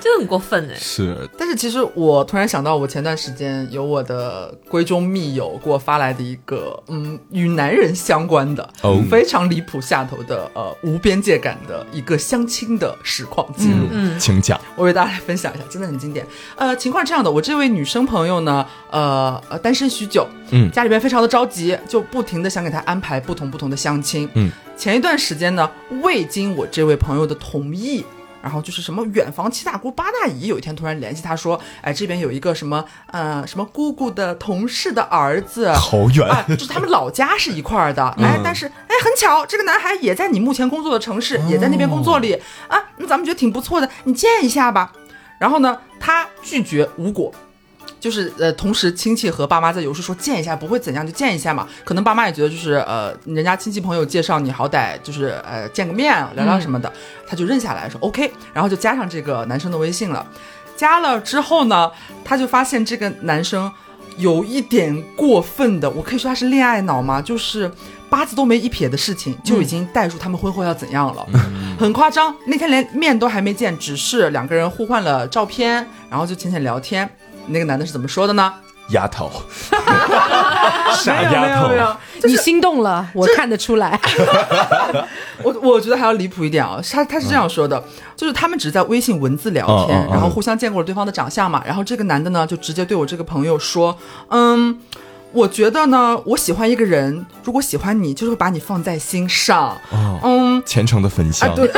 [SPEAKER 5] 真的很过分哎。
[SPEAKER 4] 是
[SPEAKER 3] 但是其实我突然想到，我前段时间有我的闺中密友给我发来的一个，嗯，与男人相关的，
[SPEAKER 4] 哦
[SPEAKER 3] 非常离谱下头的，呃，无边界感的一个相亲的实况记录。
[SPEAKER 5] 嗯，
[SPEAKER 4] 请讲。
[SPEAKER 3] 我为大家来分享一下，真的很经典。呃，情况是这样的，我这位女生朋友呢，呃呃，单身许久，
[SPEAKER 4] 嗯
[SPEAKER 3] 家里边非常的着急，就不停的想给她安排不同不同的相亲。
[SPEAKER 4] 嗯，
[SPEAKER 3] 前一段时间呢，未经我这位朋友的同意，然后就是什么远房七大姑八大姨，有一天突然联系他说，哎，这边有一个什么呃什么姑姑的同事的儿子，
[SPEAKER 4] 好远
[SPEAKER 3] 哎，就是他们老家是一块儿的，哎，但是哎很巧，这个男孩也在你目前工作的城市，也在那边工作里啊，那咱们觉得挺不错的，你见一下吧。然后呢，他拒绝无果。就是呃，同时亲戚和爸妈在有时说见一下不会怎样，就见一下嘛。可能爸妈也觉得就是呃，人家亲戚朋友介绍你，好歹就是呃见个面聊聊什么的，他就认下来说 OK，然后就加上这个男生的微信了。加了之后呢，他就发现这个男生有一点过分的，我可以说他是恋爱脑吗？就是八字都没一撇的事情，就已经带入他们婚后要怎样了，很夸张。那天连面都还没见，只是两个人互换了照片，然后就浅浅聊天。那个男的是怎么说的呢？
[SPEAKER 4] 丫头，
[SPEAKER 2] 傻丫头
[SPEAKER 1] 你心动了，我看得出来。
[SPEAKER 3] 我我觉得还要离谱一点啊，他他是这样说的，就是他们只是在微信文字聊天，
[SPEAKER 4] 嗯嗯嗯
[SPEAKER 3] 然后互相见过了对方的长相嘛，然后这个男的呢就直接对我这个朋友说，嗯。我觉得呢，我喜欢一个人，如果喜欢你，就是会把你放在心上。
[SPEAKER 4] 哦
[SPEAKER 3] 嗯，
[SPEAKER 4] 虔诚的焚香，
[SPEAKER 3] 啊对。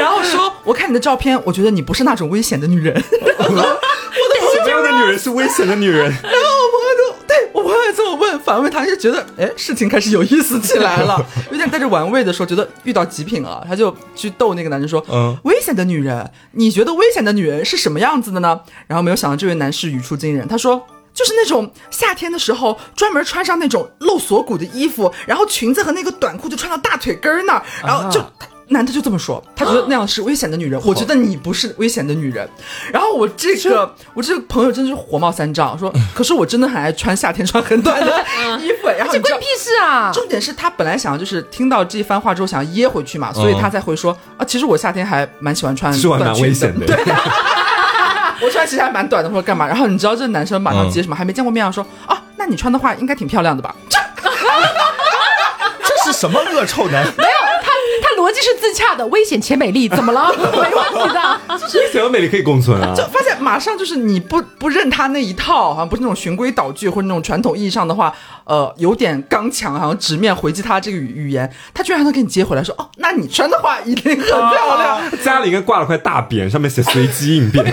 [SPEAKER 3] 然后说，我看你的照片，我觉得你不是那种危险的女人。
[SPEAKER 2] 什么样的女人是危险的女人？
[SPEAKER 3] 然后我朋友就对我朋友这么问，反问他，就觉得哎，事情开始有意思起来了，有点带着玩味的说，觉得遇到极品了，他就去逗那个男生说，
[SPEAKER 2] 嗯
[SPEAKER 3] 危险的女人，你觉得危险的女人是什么样子的呢？然后没有想到这位男士语出惊人，他说。就是那种夏天的时候，专门穿上那种露锁骨的衣服，然后裙子和那个短裤就穿到大腿根儿那儿，然后就。男的就这么说，他觉得那样是危险的女人。我觉得你不是危险的女人。然后我这个我这个朋友真的是火冒三丈，说，可是我真的很爱穿夏天穿很短的 衣服。然后
[SPEAKER 1] 这关你屁事啊！
[SPEAKER 3] 重点是他本来想要就是听到这番话之后想要噎回去嘛，所以他才会说啊，其实我夏天还蛮喜欢穿短裙
[SPEAKER 2] 危险的。
[SPEAKER 3] 对，我穿其实还蛮短的，或者干嘛。然后你知道这男生马上接什么？还没见过面啊，说啊，那你穿的话应该挺漂亮的吧？这
[SPEAKER 4] 这是什么恶臭男？
[SPEAKER 1] 没有逻辑是自洽的，危险且美丽，怎么了？没问题的。
[SPEAKER 2] 危险和美丽可以共存啊
[SPEAKER 3] 就。发现马上就是你不不认他那一套，好像不是那种循规蹈矩或者那种传统意义上的话，呃，有点刚强，好像直面回击他这个语语言，他居然还能给你接回来说，哦，那你穿的话一定很漂亮。
[SPEAKER 2] 家里应该挂了块大匾，上面写随机应变。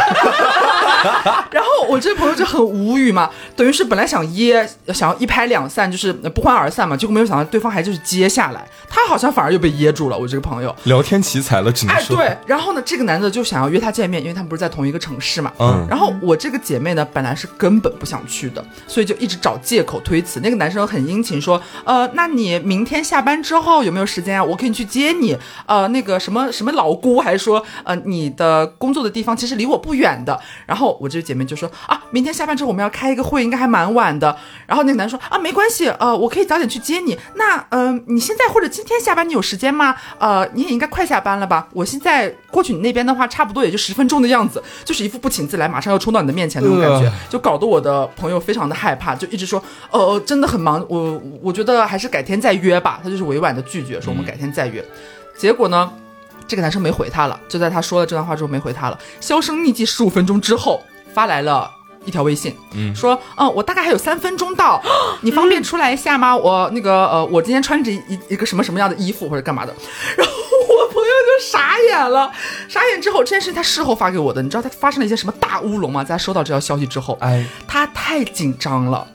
[SPEAKER 3] 然后我这朋友就很无语嘛，等于是本来想噎，想要一拍两散，就是不欢而散嘛，结果没有想到对方还就是接下来，他好像反而又被噎住了。我这个朋友，
[SPEAKER 4] 聊天奇才了，只能
[SPEAKER 3] 哎，
[SPEAKER 4] 说。
[SPEAKER 3] 对，然后呢，这个男的就想要约她见面，因为他们不是在同一个城市嘛。
[SPEAKER 2] 嗯
[SPEAKER 3] 然后我这个姐妹呢，本来是根本不想去的，所以就一直找借口推辞。那个男生很殷勤说，呃，那你明天下班之后有没有时间啊？我可以去接你。呃，那个什么什么老姑还说，呃，你的工作的地方其实离我不远的。然后我这个姐妹就说，啊，明天下班之后我们要开一个会，应该还蛮晚的。然后那个男生说，啊，没关系，呃，我可以早点去接你。那，嗯、呃，你现在或者今天下班你有时间吗？呃，你也应该快下班了吧？我现在过去你那边的话，差不多也就十分钟的样子，就是一副不请自来，马上要冲到你的面前那种感觉，
[SPEAKER 4] 呃
[SPEAKER 3] 就搞得我的朋友非常的害怕，就一直说，呃，真的很忙，我我觉得还是改天再约吧。他就是委婉的拒绝，说我们改天再约。结果呢，这个男生没回他了，就在他说了这段话之后没回他了，销声匿迹十五分钟之后发来了。一条微信，嗯，说，嗯，我大概还有三分钟到，你方便出来一下吗？我那个，呃，我今天穿着一一个什么什么样的衣服或者干嘛的，然后我朋友就傻眼了，傻眼之后，这件事情他事后发给我的，你知道他发生了一些什么大乌龙吗？在他收到这条消息之后，
[SPEAKER 2] 哎，
[SPEAKER 3] 他太紧张了。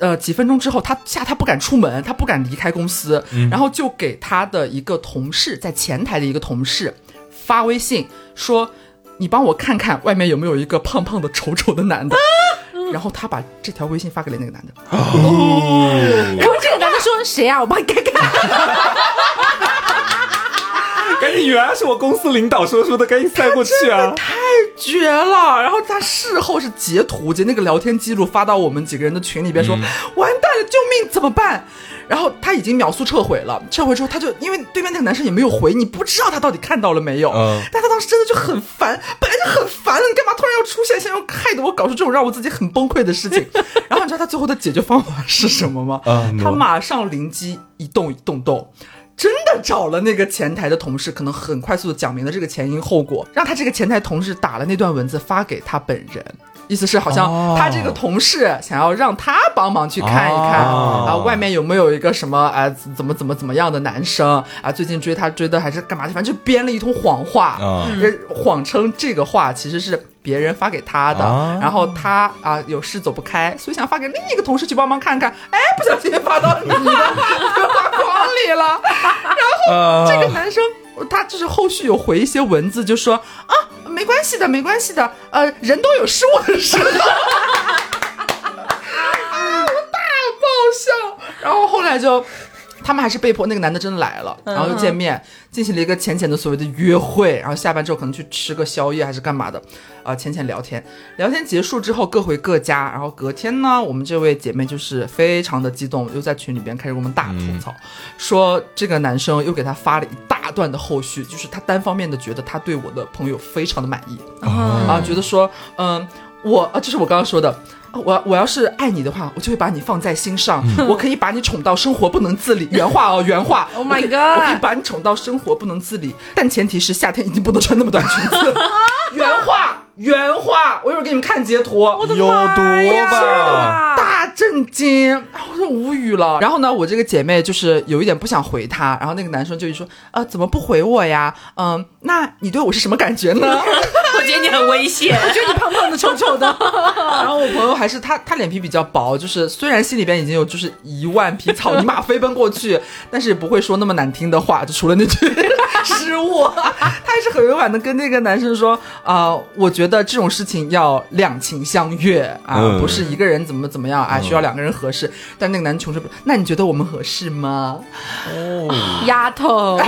[SPEAKER 3] 呃，几分钟之后，他吓他不敢出门，他不敢离开公司，然后就给他的一个同事，在前台的一个同事发微信说：“你帮我看看外面有没有一个胖胖的、丑丑的男的。”然后他把这条微信发给了那个男的，哦
[SPEAKER 1] 然后这个男的说：“谁啊？我帮你看看。
[SPEAKER 2] 赶紧，原来是我公司领导说说的，赶紧塞过去啊！
[SPEAKER 3] 太绝了！然后他事后是截图，截那个聊天记录发到我们几个人的群里边说：“完蛋了，救命，怎么办？”然后他已经秒速撤回了，撤回之后他就因为对面那个男生也没有回，你不知道他到底看到了没有。
[SPEAKER 4] 嗯
[SPEAKER 3] 但他当时真的就很烦，本来就很烦了，你干嘛突然要出现，现在又害得我搞出这种让我自己很崩溃的事情？然后你知道他最后的解决方法是什么吗？
[SPEAKER 2] 啊
[SPEAKER 3] 他马上灵机一动，一动动。真的找了那个前台的同事，可能很快速的讲明了这个前因后果，让他这个前台同事打了那段文字发给他本人，意思是好像他这个同事想要让他帮忙去看一看、
[SPEAKER 2] 哦
[SPEAKER 3] 啊，外面有没有一个什么啊怎么怎么怎么样的男生啊，最近追他追的还是干嘛的，反正就编了一通谎话，谎称这个话其实是别人发给他的，
[SPEAKER 2] 啊
[SPEAKER 3] 然后他啊有事走不开，所以想发给另一个同事去帮忙看看，哎，不小心发到你的 对话框里了，
[SPEAKER 4] 然后
[SPEAKER 3] 这个男生他就是后续有回一些文字，就说啊，没关系的，没关系的，呃，人都有失误的时候。啊，我大爆笑。然后后来就。他们还是被迫，那个男的真的来了，然后又见面，进行了一个浅浅的所谓的约会，然后下班之后可能去吃个宵夜还是干嘛的，呃，浅浅聊天。聊天结束之后各回各家，然后隔天呢，我们这位姐妹就是非常的激动，又在群里边开始给我们大吐槽，说这个男生又给她发了一大段的后续，就是他单方面的觉得他对我的朋友非常的满意，啊，觉得说，嗯，我啊，这是我刚刚说的。啊我我要是爱你的话，我就会把你放在心上，我可以把你宠到生活不能自理。原话哦，原话。
[SPEAKER 1] Oh my God
[SPEAKER 3] 我可以把你宠到生活不能自理，但前提是夏天一定不能穿那么短裙子。原话，原话，我一会儿给你们看截图。
[SPEAKER 4] 有毒吧？
[SPEAKER 3] 大震惊，啊我都无语了。然后呢，我这个姐妹就是有一点不想回他，然后那个男生就一说，呃，怎么不回我呀？嗯，那你对我是什么感觉呢？
[SPEAKER 5] 我觉得你很危险。
[SPEAKER 3] 我觉得你胖胖的、丑丑的。然后我朋友还是他，他脸皮比较薄，就是虽然心里边已经有就是一万匹草泥马飞奔过去，但是也不会说那么难听的话，就除了那句失误，他还是很委婉的跟那个男生说啊、我觉得这种事情要两情相悦啊，
[SPEAKER 2] 嗯
[SPEAKER 3] 不是一个人怎么怎么样啊，需要两个人合适。但那个男的穷说，那你觉得我们合适吗？
[SPEAKER 1] 哦丫头，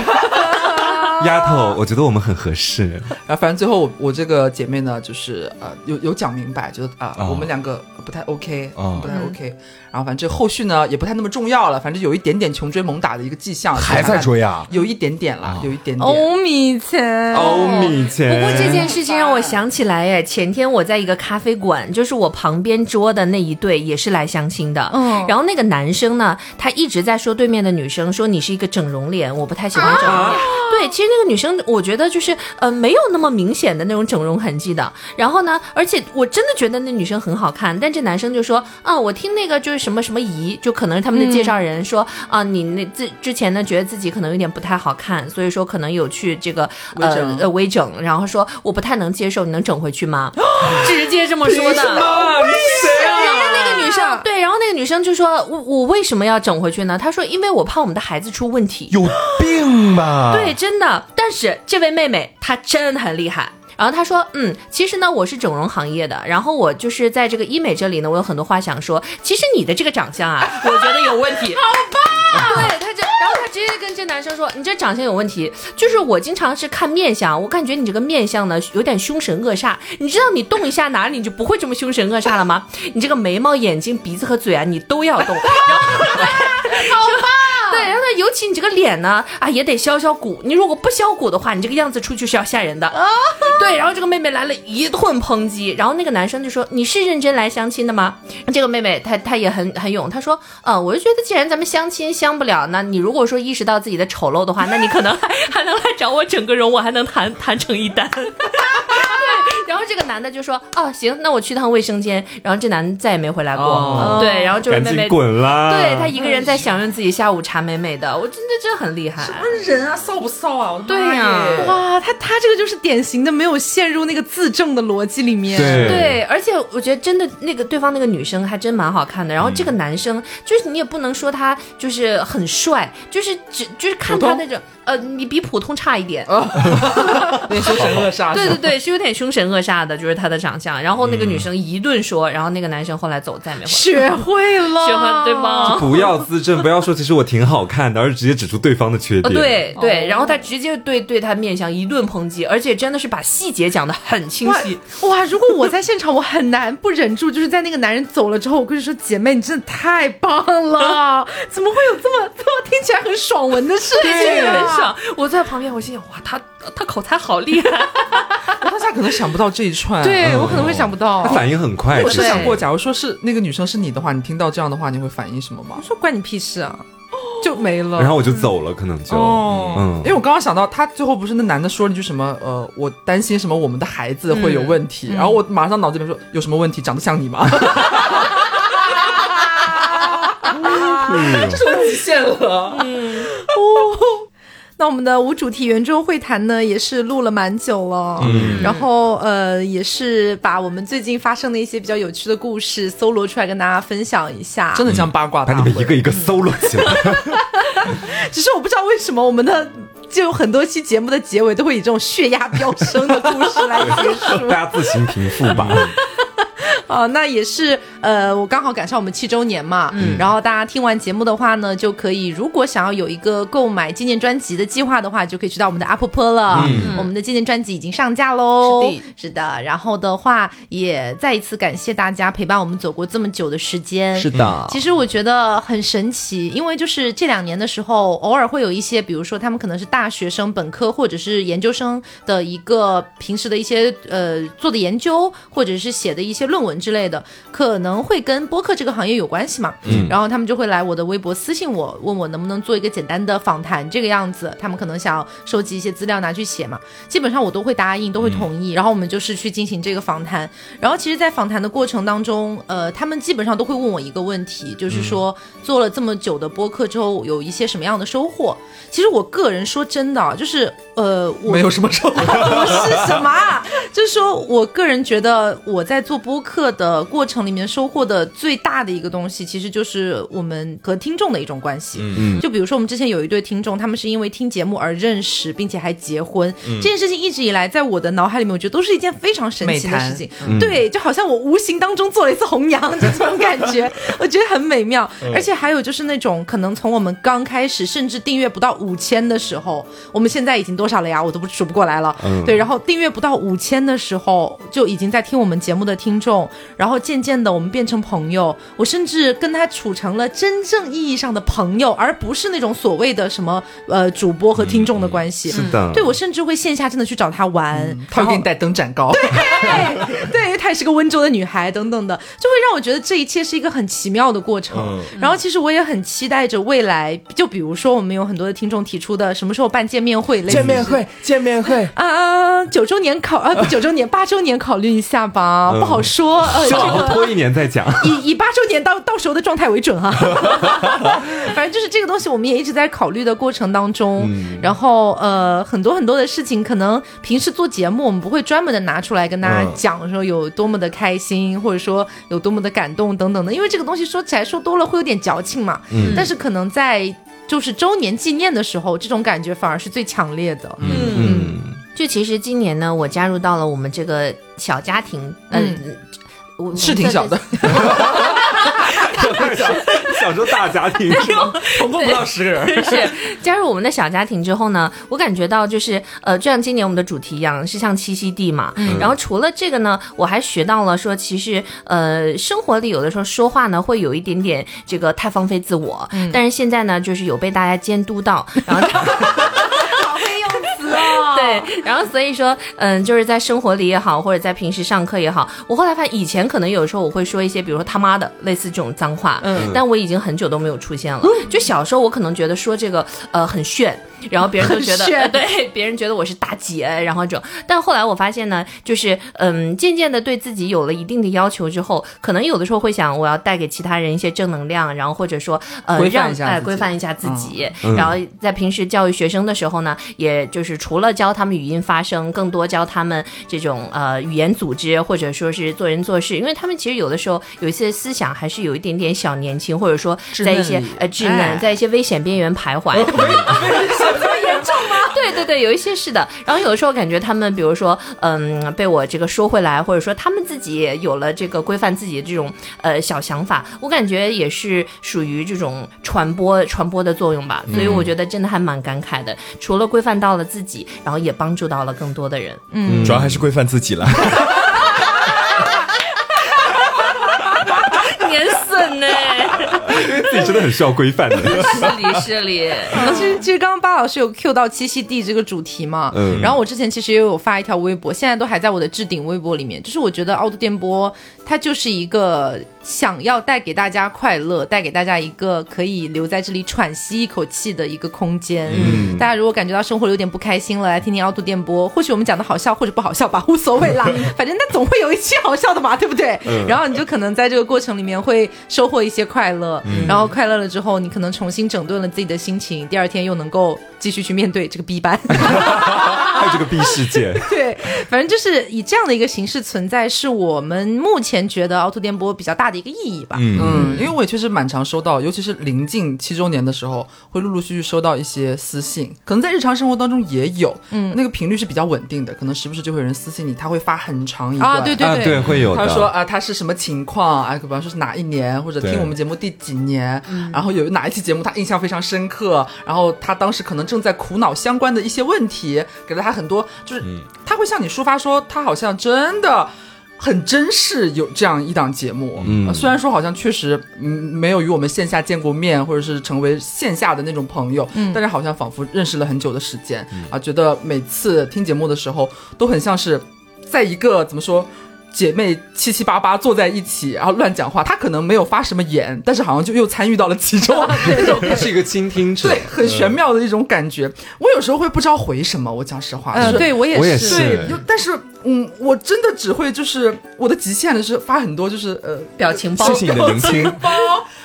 [SPEAKER 2] 丫头，我觉得我们很合适。
[SPEAKER 3] 然后反正最后我我这个姐妹呢，就是呃有有讲明白，觉得啊、
[SPEAKER 2] 哦
[SPEAKER 3] 我们两个不太 OK，、
[SPEAKER 2] 哦
[SPEAKER 3] 不太 OK。然后反正这后续呢也不太那么重要了，反正有一点点穷追猛打的一个迹象，
[SPEAKER 4] 还在追啊？
[SPEAKER 3] 有一点点啦，有一点点。
[SPEAKER 1] 欧米钱，
[SPEAKER 2] 欧米钱，
[SPEAKER 5] 不过这件事情让我想起来，哎，前天我在一个咖啡馆，就是我旁边桌的那一对也是来相亲的。
[SPEAKER 1] 嗯
[SPEAKER 5] 然后那个男生呢，他一直在说对面的女生说你是一个整容脸，我不太喜欢整容脸。对，其实那个女生我觉得就是呃没有那么明显的那种整容痕迹的。然后呢，而且我真的觉得那女生很好看，但这男生就说啊，我听那个就是什么什么姨，就可能是他们的介绍人说、啊，你那自之前呢觉得自己可能有点不太好看，所以说可能有去这个呃
[SPEAKER 3] 微整
[SPEAKER 5] 呃微整，然后说我不太能接受，你能整回去吗？直接这么说的。
[SPEAKER 2] 谁啊？
[SPEAKER 5] 然后那个女生对，然后那个女生就说：“我我为什么要整回去呢？”她说：“因为我怕我们的孩子出问题。
[SPEAKER 4] 有病吧？
[SPEAKER 5] 对，真的。但是这位妹妹她真的很厉害。然后他说：“嗯，其实呢，我是整容行业的，然后我就是在这个医美这里呢，我有很多话想说。其实你的这个长相啊，我觉得有问题。好棒！对，他就，然后他直接跟这男生说：你这长相有问题。就是我经常是看面相，我感觉你这个面相呢有点凶神恶煞。你知道你动一下哪里，你就不会这么凶神恶煞了吗？你这个眉毛、眼睛、鼻子和嘴啊，你都要动。然后，好棒！对，然后，尤其你这个脸呢，啊，也得削削骨。你如果不削骨的话，你这个样子出去是要吓人的。啊对，然后这个妹妹来了一顿抨击，然后那个男生就说：“你是认真来相亲的吗？”这个妹妹她她也很很勇，她说：“呃，我就觉得既然咱们相亲相不了，那你如果说意识到自己的丑陋的话，那你可能还还能来找我整个容，我还能谈谈成一单。”对，然后这个男的就说：“哦，行，那我去趟卫生间。”然后这男的再也没回来过。
[SPEAKER 3] 哦
[SPEAKER 5] 对，然后这位
[SPEAKER 2] 赶紧
[SPEAKER 5] 妹妹。
[SPEAKER 2] 滚啦！
[SPEAKER 5] 对他一个人在享用自己下午茶，美美的，我真的真的很厉害。
[SPEAKER 3] 什么人啊，臊不臊啊？
[SPEAKER 5] 对呀
[SPEAKER 3] 耶
[SPEAKER 1] 哇，他他这个就是典型的没有陷入那个自证的逻辑里面。
[SPEAKER 2] 对
[SPEAKER 5] 对，而且我觉得真的那个对方那个女生还真蛮好看的，然后这个男生就是你也不能说他就是很帅，就是只就是看他那种呃，你比普通差一点。
[SPEAKER 3] 有点凶神恶煞。
[SPEAKER 5] 对对对，是有点凶神恶煞的，就是他的长相。然后那个女生一顿说，然后那个男生后来走再没回来。
[SPEAKER 1] 学会了，
[SPEAKER 5] 学会对吗？
[SPEAKER 2] 不要自证，不要说其实我挺好看的，而是直接指出对方的缺
[SPEAKER 5] 呃，
[SPEAKER 2] 点。，
[SPEAKER 5] 对对，然后他直接对对他面相一顿抨击，而且真的是把细节讲的很清晰。
[SPEAKER 1] 哇！如果我在现场，我很难不忍住，就是在那个男人走了之后，我跟你说，姐妹，你真的太棒了！怎么会有这么这么听起来很爽文的事情、啊？
[SPEAKER 5] 很爽。我在旁边，我心想，哇，他他口才好厉害。
[SPEAKER 3] 我当下可能想不到这一串。
[SPEAKER 1] 对我可能会想不到
[SPEAKER 2] 他。反应很快。
[SPEAKER 3] 我是想过，假如说是那个女生是你的话，你听到这样的话，你会反应什么吗
[SPEAKER 1] 我？说关你屁事啊！
[SPEAKER 3] 就没了。
[SPEAKER 2] 然后我就走了，可能就
[SPEAKER 3] 哦，
[SPEAKER 2] 嗯
[SPEAKER 3] 因为我刚刚想到，他最后不是那男的说了一句什么，呃，我担心什么我们的孩子会有问题，然后我马上脑子里面说有什么问题，长得像你吗？这是我极限了。
[SPEAKER 1] 那我们的无主题圆桌会谈呢，也是录了蛮久了，嗯，然后呃，也是把我们最近发生的一些比较有趣的故事搜罗出来跟大家分享一下。
[SPEAKER 3] 真的像八卦
[SPEAKER 2] 把。你们一个一个搜罗起来。
[SPEAKER 1] 只是我不知道为什么我们的就有很多期节目的结尾都会以这种血压飙升的故事来结束。
[SPEAKER 2] 大家自行平复吧。
[SPEAKER 1] 哦，那也是，呃，我刚好赶上我们七周年嘛，嗯，然后大家听完节目的话呢，就可以，如果想要有一个购买纪念专辑的计划的话，就可以去到我们的 Apple p 了，嗯，我们的纪念专辑已经上架喽，
[SPEAKER 5] 是的，
[SPEAKER 1] 是的，然后的话，也再一次感谢大家陪伴我们走过这么久的时间，
[SPEAKER 2] 是的。
[SPEAKER 1] 其实我觉得很神奇，因为就是这两年的时候，偶尔会有一些，比如说他们可能是大学生、本科或者是研究生的一个平时的一些呃做的研究，或者是写的一些论文之类的，可能会跟播客这个行业有关系嘛。嗯，然后他们就会来我的微博私信我，问我能不能做一个简单的访谈这个样子。他们可能想要收集一些资料拿去写嘛，基本上我都会答应，都会同意。然后我们就是去进行这个访谈。然后其实，在访谈的过程当中，呃，他们基本上都会问我一个问题，就是说做了这么久的播客之后，有一些什么样的收获？其实我个人说真的啊，就是呃，我
[SPEAKER 3] 没有什么收获。
[SPEAKER 1] 不是什么啊，就是说我个人觉得我在做播客的过程里面收获的最大的一个东西，其实就是我们和听众的一种关系。
[SPEAKER 2] 嗯
[SPEAKER 1] 就比如说我们之前有一对听众，他们是因为听节目而认识，并且还结婚。这件事情一直以来在我的脑海里面，我觉得都是一件非常神奇的事情。对，就好像我无形当中做了一次红娘，就这种感觉，我觉得很美妙。而且还有就是那种可能从我们刚开始，甚至订阅不到五千的时候，我们现在已经多少了呀？我都不数不过来了。
[SPEAKER 2] 嗯
[SPEAKER 1] 对，然后订阅不到五千的时候，就已经在听我们节目的听众，然后渐渐的我们变成朋友，我甚至跟他处成了真正意义上的朋友，而不是那种所谓的什么呃主播和听众的关系。
[SPEAKER 2] 是的，
[SPEAKER 1] 对我甚至会线下真的去找他玩，
[SPEAKER 3] 他会给你带灯盏糕，
[SPEAKER 1] 对，因为她也是个温州的女孩，等等的，就会让我觉得这一切是一个很奇妙的过程。
[SPEAKER 2] 嗯。
[SPEAKER 1] 然后其实我也很期待着未来，就比如说我们有很多的听众提出的什么时候办见面会，类似
[SPEAKER 4] 见面会，见面会，
[SPEAKER 1] 啊，九周年考啊，不九周年八周年考虑一下吧，
[SPEAKER 2] 嗯。
[SPEAKER 1] 不好说。呃，这个
[SPEAKER 2] 拖一年再讲。
[SPEAKER 1] 以以八周年到到时候的状态为准哈。反正就是这个东西，我们也一直在考虑的过程当中。然后呃，很多很多的事情，可能平时做节目我们不会专门的拿出来跟大家
[SPEAKER 2] 嗯
[SPEAKER 1] 讲，说有多么的开心，或者说有多么的感动等等的，因为这个东西说起来说多了会有点矫情嘛。
[SPEAKER 2] 嗯
[SPEAKER 1] 但是可能在就是周年纪念的时候，这种感觉反而是最强烈的。
[SPEAKER 2] 嗯，
[SPEAKER 5] 就其实今年呢，我加入到了我们这个小家庭，嗯。我
[SPEAKER 3] 是挺小的，
[SPEAKER 2] 小时候大家庭是吗？
[SPEAKER 3] 总共不到十个人。
[SPEAKER 5] 是加入我们的小家庭之后呢，我感觉到就是呃，就像今年我们的主题一样，是像栖息地嘛。然后除了这个呢，我还学到了说，其实呃，生活里有的时候说话呢会有一点点这个太放飞自我，但是现在呢，就是有被大家监督到，然后。对，然后所以说，嗯，就是在生活里也好，或者在平时上课也好，我后来发现以前可能有时候我会说一些，比如说他妈的类似这种脏话，嗯，但我已经很久都没有出现了。就小时候我可能觉得说这个呃很炫，然后别人都觉得 呃对，别人觉得我是大姐，然后这种，但后来我发现呢，就是嗯，渐渐的对自己有了一定的要求之后，可能有的时候会想我要带给其他人一些正能量，然后或者说呃让哎
[SPEAKER 3] 一下
[SPEAKER 5] 规范一下自己，然后在平时教育学生的时候呢，也就是除了教他们语音发声，更多教他们这种呃语言组织，或者说是做人做事，因为他们其实有的时候有一些思想还是有一点点小年轻，或者说在一些呃稚嫩，
[SPEAKER 3] 哎
[SPEAKER 5] 在一些危险边缘徘徊。对对对，有一些是的。然后有的时候感觉他们，比如说，嗯，被我这个说回来，或者说他们自己也有了这个规范自己的这种呃小想法，我感觉也是属于这种传播传播的作用吧。所以我觉得真的还蛮感慨的，除了规范到了自己，然后也帮助到了更多的人。
[SPEAKER 1] 嗯
[SPEAKER 4] 主要还是规范自己了。
[SPEAKER 5] 年损呢？
[SPEAKER 2] 自己真的很需要规范的。
[SPEAKER 5] 是理是理，
[SPEAKER 1] 其实其实刚刚巴老师有 Q 到七夕地这个主题嘛，
[SPEAKER 2] 嗯
[SPEAKER 1] 然后我之前其实也有发一条微博，现在都还在我的置顶微博里面，就是我觉得凹凸电波它就是一个想要带给大家快乐，带给大家一个可以留在这里喘息一口气的一个空间。
[SPEAKER 2] 嗯
[SPEAKER 1] 大家如果感觉到生活有点不开心了，来听听凹凸电波，或许我们讲的好笑或者不好笑吧，无所谓啦，反正那总会有一期好笑的嘛，对不对？然后你就可能在这个过程里面会收获一些快乐，然后快乐了之后，你可能重新整顿了自己的心情，第二天又能够继续去面对这个 B 班。
[SPEAKER 2] 还有这个 B 世界，
[SPEAKER 1] 对，反正就是以这样的一个形式存在，是我们目前觉得凹凸电波比较大的一个意义吧。
[SPEAKER 4] 嗯。
[SPEAKER 3] 嗯，因为我也确实蛮常收到，尤其是临近七周年的时候，会陆陆续续收到一些私信，可能在日常生活当中也有，嗯，那个频率是比较稳定的，可能时不时就会有人私信你，他会发很长一段，
[SPEAKER 1] 啊，对对
[SPEAKER 2] 啊，对，会有的。
[SPEAKER 3] 他说啊，他是什么情况？啊？比方说是哪一年，或者听我们节目第几年，然后有哪一期节目他印象非常深刻，然后他当时可能正在苦恼相关的一些问题，给了他很多，就是他会向你抒发说，他好像真的。很珍视有这样一档节目，
[SPEAKER 2] 嗯
[SPEAKER 3] 呃虽然说好像确实嗯没有与我们线下见过面，或者是成为线下的那种朋友，
[SPEAKER 1] 嗯
[SPEAKER 3] 但是好像仿佛认识了很久的时间、啊，觉得每次听节目的时候都很像是在一个怎么说。姐妹七七八八坐在一起，然后乱讲话。她可能没有发什么言，但是好像就又参与到了其中，
[SPEAKER 2] 他是一个倾听者，
[SPEAKER 3] 对，很玄妙的一种感觉。我有时候会不知道回什么，我讲实话，
[SPEAKER 1] 嗯，
[SPEAKER 3] 就是
[SPEAKER 1] 对我也是。
[SPEAKER 3] 对，就但是嗯，我真的只会就是我的极限的是发很多就是呃
[SPEAKER 5] 表情包。
[SPEAKER 4] 谢谢你的聆听，
[SPEAKER 3] 包，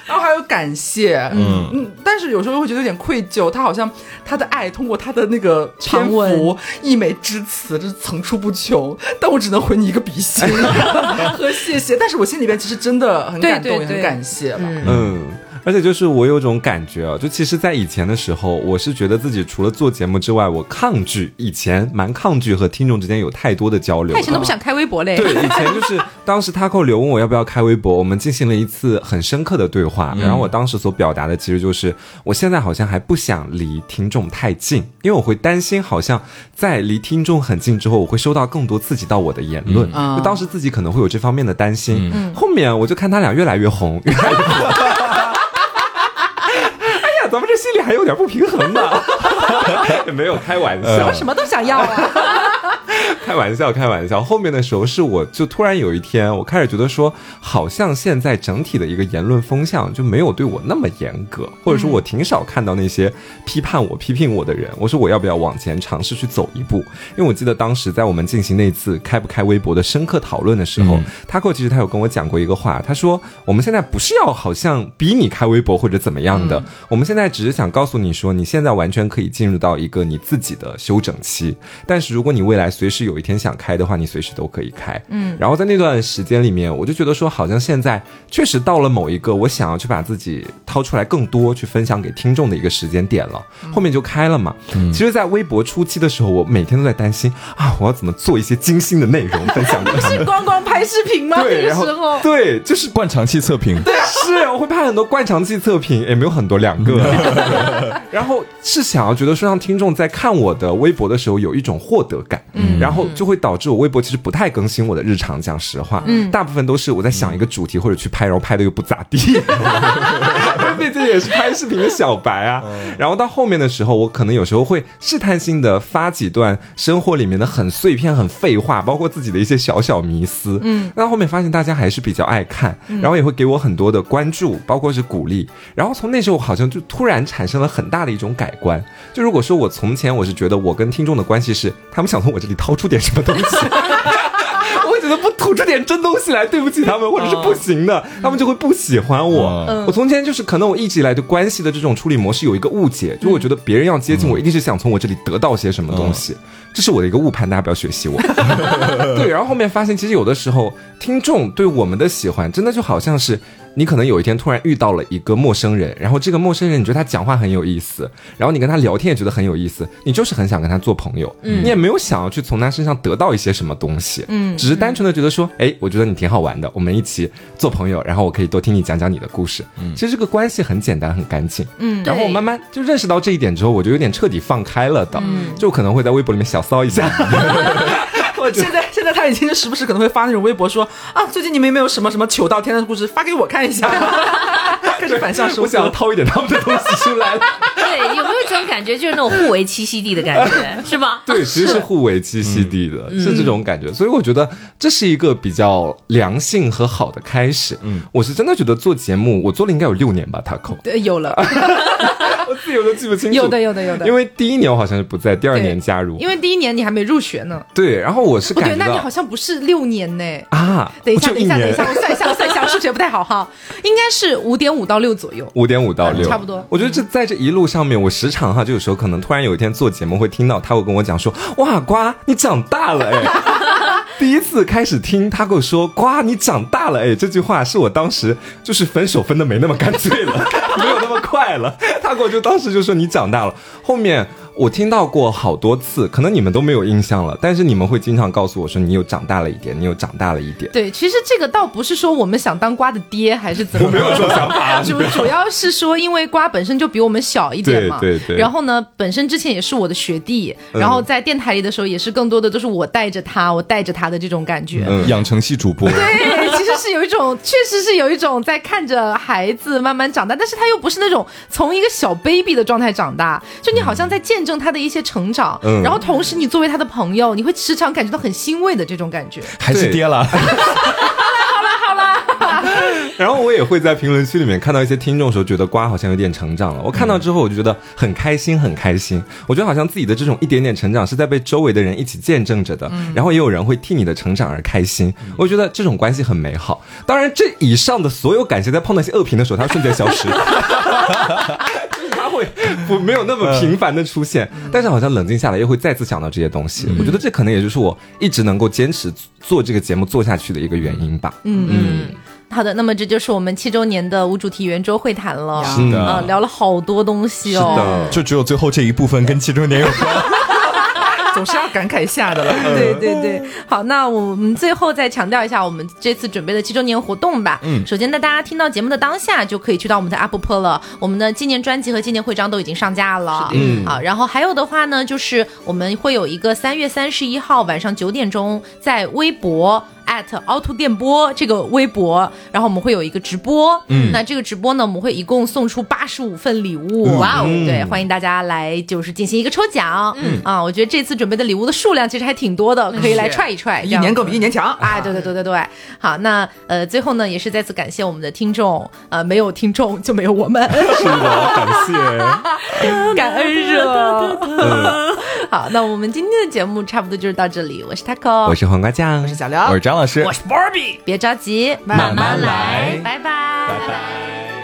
[SPEAKER 3] 然后还有感谢，
[SPEAKER 4] 嗯。
[SPEAKER 3] 嗯，但是有时候会觉得有点愧疚，他好像他的爱通过他的那个篇
[SPEAKER 1] 长文
[SPEAKER 3] 幅溢美之词，这层出不穷，但我只能回你一个比心。和谢谢，但是我心里边其实真的很感动，
[SPEAKER 1] 对对对。
[SPEAKER 3] 也很感谢了。
[SPEAKER 2] 嗯，而且就是我有种感觉啊，就其实，在以前的时候，我是觉得自己除了做节目之外，我抗拒，以前蛮抗拒和听众之间有太多的交流
[SPEAKER 1] 他以。前都不想开微博嘞。
[SPEAKER 2] 对，以前就是当时 Taco 刘问我要不要开微博，我们进行了一次很深刻的对话。然后我当时所表达的其实就是，我现在好像还不想离听众太近，因为我会担心，好像在离听众很近之后，我会收到更多刺激到我的言论。
[SPEAKER 3] 嗯
[SPEAKER 2] 就当时自己可能会有这方面的担心。后面我就看他俩越来越红，越来越火。咱们这心里还有点不平衡呢。没有开玩笑，
[SPEAKER 1] 什么都想要啊！
[SPEAKER 2] 开玩笑，开玩笑。后面的时候是我就突然有一天，我开始觉得说，好像现在整体的一个言论风向就没有对我那么严格，或者说我挺少看到那些批判我、批评我的人。我说我要不要往前尝试去走一步？因为我记得当时在我们进行那次开不开微博的深刻讨论的时候，他扣其实他有跟我讲过一个话，他说我们现在不是要好像逼你开微博或者怎么样的，我们现在只是想告诉你说，你现在完全可以进入到一个你自己的休整期，但是如果你未来随时有一天想开的话，你随时都可以开。嗯，然后在那段时间里面，我就觉得说，好像现在确实到了某一个我想要去把自己掏出来更多去分享给听众的一个时间点了，后面就开了嘛。其实，在微博初期的时候，我每天都在担心啊，我要怎么做一些精心的内容分享给 他们。
[SPEAKER 1] 是光光拍视频吗？
[SPEAKER 2] 对，
[SPEAKER 1] 那
[SPEAKER 2] 然
[SPEAKER 1] 个时候
[SPEAKER 2] 后。对，就是
[SPEAKER 4] 灌肠器测评，
[SPEAKER 2] 是，我会拍很多灌肠器测评，也没有很多，两个。然后是想要觉得说，让听众在看我的微博的时候有一种获得感，嗯，然后就会导致我微博其实不太更新我的日常，讲实话，嗯，大部分都是我在想一个主题或者去拍，然后拍的又不咋地。也是拍视频的小白啊。然后到后面的时候，我可能有时候会试探性的发几段生活里面的很碎片、很废话，包括自己的一些小小迷思。嗯，那后面发现大家还是比较爱看，然后也会给我很多的关注，包括是鼓励。然后从那时候好像就突然产生了很大的一种改观。就如果说我从前我是觉得我跟听众的关系是，他们想从我这里掏出点什么东西。不吐出点真东西来，对不起他们，或者是不行的，他们就会不喜欢我。
[SPEAKER 4] 嗯
[SPEAKER 2] 我从前就是可能我一直以来对关系的这种处理模式有一个误解，就我觉得别人要接近我，一定是想从我这里得到些什么东西，这是我的一个误判，大家不要学习我。对，然后后面发现，其实有的时候听众对我们的喜欢，真的就好像是。你可能有一天突然遇到了一个陌生人，然后这个陌生人你觉得他讲话很有意思，然后你跟他聊天也觉得很有意思，你就是很想跟他做朋友，嗯，你也没有想要去从他身上得到一些什么东西，嗯，只是单纯的觉得说，哎，我觉得你挺好玩的，我们一起做朋友，然后我可以多听你讲讲你的故事，嗯，其实这个关系很简单很干净，嗯，然后我慢慢就认识到这一点之后，我就有点彻底放开了的，就可能会在微博里面小骚一下，
[SPEAKER 3] 我现在现在他已经时不时可能会发那种微博说啊，最近你们有没有什么什么糗到天的故事发给我看一下？开始反向收
[SPEAKER 2] 我想要。掏一点他们的东西出来了。
[SPEAKER 5] 对，有没有一种感觉，就是那种互为栖息地的感觉，是吧？
[SPEAKER 2] 对，其实是互为栖息地的，是这种感觉。所以我觉得这是一个比较良性和好的开始。嗯，我是真的觉得做节目，我做了应该有六年吧，Taco，
[SPEAKER 1] 对，有了，
[SPEAKER 2] 我自己我都记不清楚。
[SPEAKER 1] 有的，有的，有的。
[SPEAKER 2] 因为第一年我好像是不在，第二年加入。
[SPEAKER 1] 因为第一年你还没入学呢。
[SPEAKER 2] 对，然后我是感觉到
[SPEAKER 1] 那你好像不是六年呢。
[SPEAKER 2] 啊，
[SPEAKER 1] 等一下，等一下，等一下，我算一下，我 算一下，我数学不太好哈，应该是五点五到六左右。
[SPEAKER 2] 五点五到
[SPEAKER 1] 嗯
[SPEAKER 2] 六，
[SPEAKER 1] 差不多
[SPEAKER 2] 我觉得这在这一路上面，我时常哈，就有时候可能突然有一天做节目会听到他会跟我讲说：“哇，瓜，你长大了哎。”第一次开始听他跟我说“瓜，你长大了哎”这句话，是我当时就是分手分的没那么干脆了，没有那么快了。他跟我就当时就说你长大了，后面。我听到过好多次，可能你们都没有印象了，但是你们会经常告诉我说你又长大了一点，你又长大了一点。
[SPEAKER 1] 对，其实这个倒不是说我们想当瓜的爹还是怎么，
[SPEAKER 2] 我没有说想法。
[SPEAKER 1] 主主要是说，因为瓜本身就比我们小一点嘛，
[SPEAKER 2] 对对对。
[SPEAKER 1] 然后呢，本身之前也是我的学弟，
[SPEAKER 2] 嗯。
[SPEAKER 1] 然后在电台里的时候也是更多的都是我带着他，我带着他的这种感觉。
[SPEAKER 2] 嗯。
[SPEAKER 4] 养成系主播，
[SPEAKER 1] 对，其实是有一种，确实是有一种在看着孩子慢慢长大，但是他又不是那种从一个小 baby 的状态长大，就你好像在见证他的一些成长，
[SPEAKER 2] 嗯
[SPEAKER 1] 然后同时你作为他的朋友，你会时常感觉到很欣慰的这种感觉。
[SPEAKER 4] 还是爹了。
[SPEAKER 2] 然后我也会在评论区里面看到一些听众时候，觉得瓜好像有点成长了。我看到之后，我就觉得很开心，很开心。我觉得好像自己的这种一点点成长是在被周围的人一起见证着的，然后也有人会替你的成长而开心。我觉得这种关系很美好。当然，这以上的所有感谢，在碰到一些恶评的时候，它瞬间消失。就是它会不没有那么频繁的出现，但是好像冷静下来又会再次想到这些东西。我觉得这可能也就是我一直能够坚持做这个节目做下去的一个原因吧。
[SPEAKER 1] 嗯嗯。好的，那么这就是我们七周年的无主题圆桌会谈了。
[SPEAKER 4] 是的
[SPEAKER 1] 啊，聊了好多东西哦。
[SPEAKER 2] 是的
[SPEAKER 4] 就只有最后这一部分跟七周年有关。
[SPEAKER 3] 总是要感慨一下的了。
[SPEAKER 1] 对对对，好，那我们最后再强调一下我们这次准备的七周年活动吧。嗯，首先呢，大家听到节目的当下就可以去到我们的 App Store 了，我们的纪念专辑和纪念徽章都已经上架了。
[SPEAKER 2] 嗯
[SPEAKER 1] 好，然后还有的话呢，就是我们会有一个三月三十一号晚上九点钟在微博。At 凹凸电波这个微博，然后我们会有一个直播，嗯，那这个直播呢，我们会一共送出八十五份礼物，哇哦，对，欢迎大家来就是进行一个抽奖，嗯啊，我觉得这次准备的礼物的数量其实还挺多的，可以来踹一踹，
[SPEAKER 3] 一年更比一年强。
[SPEAKER 1] 哎，对对对对对，好，那呃，最后呢，也是再次感谢我们的听众，呃，没有听众就没有我们，
[SPEAKER 2] 是的，感谢。
[SPEAKER 1] 感恩热。好，那我们今天的节目差不多就是到这里，我是 Taco，
[SPEAKER 2] 我是黄瓜酱，
[SPEAKER 3] 我是小刘，
[SPEAKER 4] 我是张老师，
[SPEAKER 3] 我是 Barbie。
[SPEAKER 1] 别着急，
[SPEAKER 4] 慢慢来。
[SPEAKER 1] 拜拜，拜拜。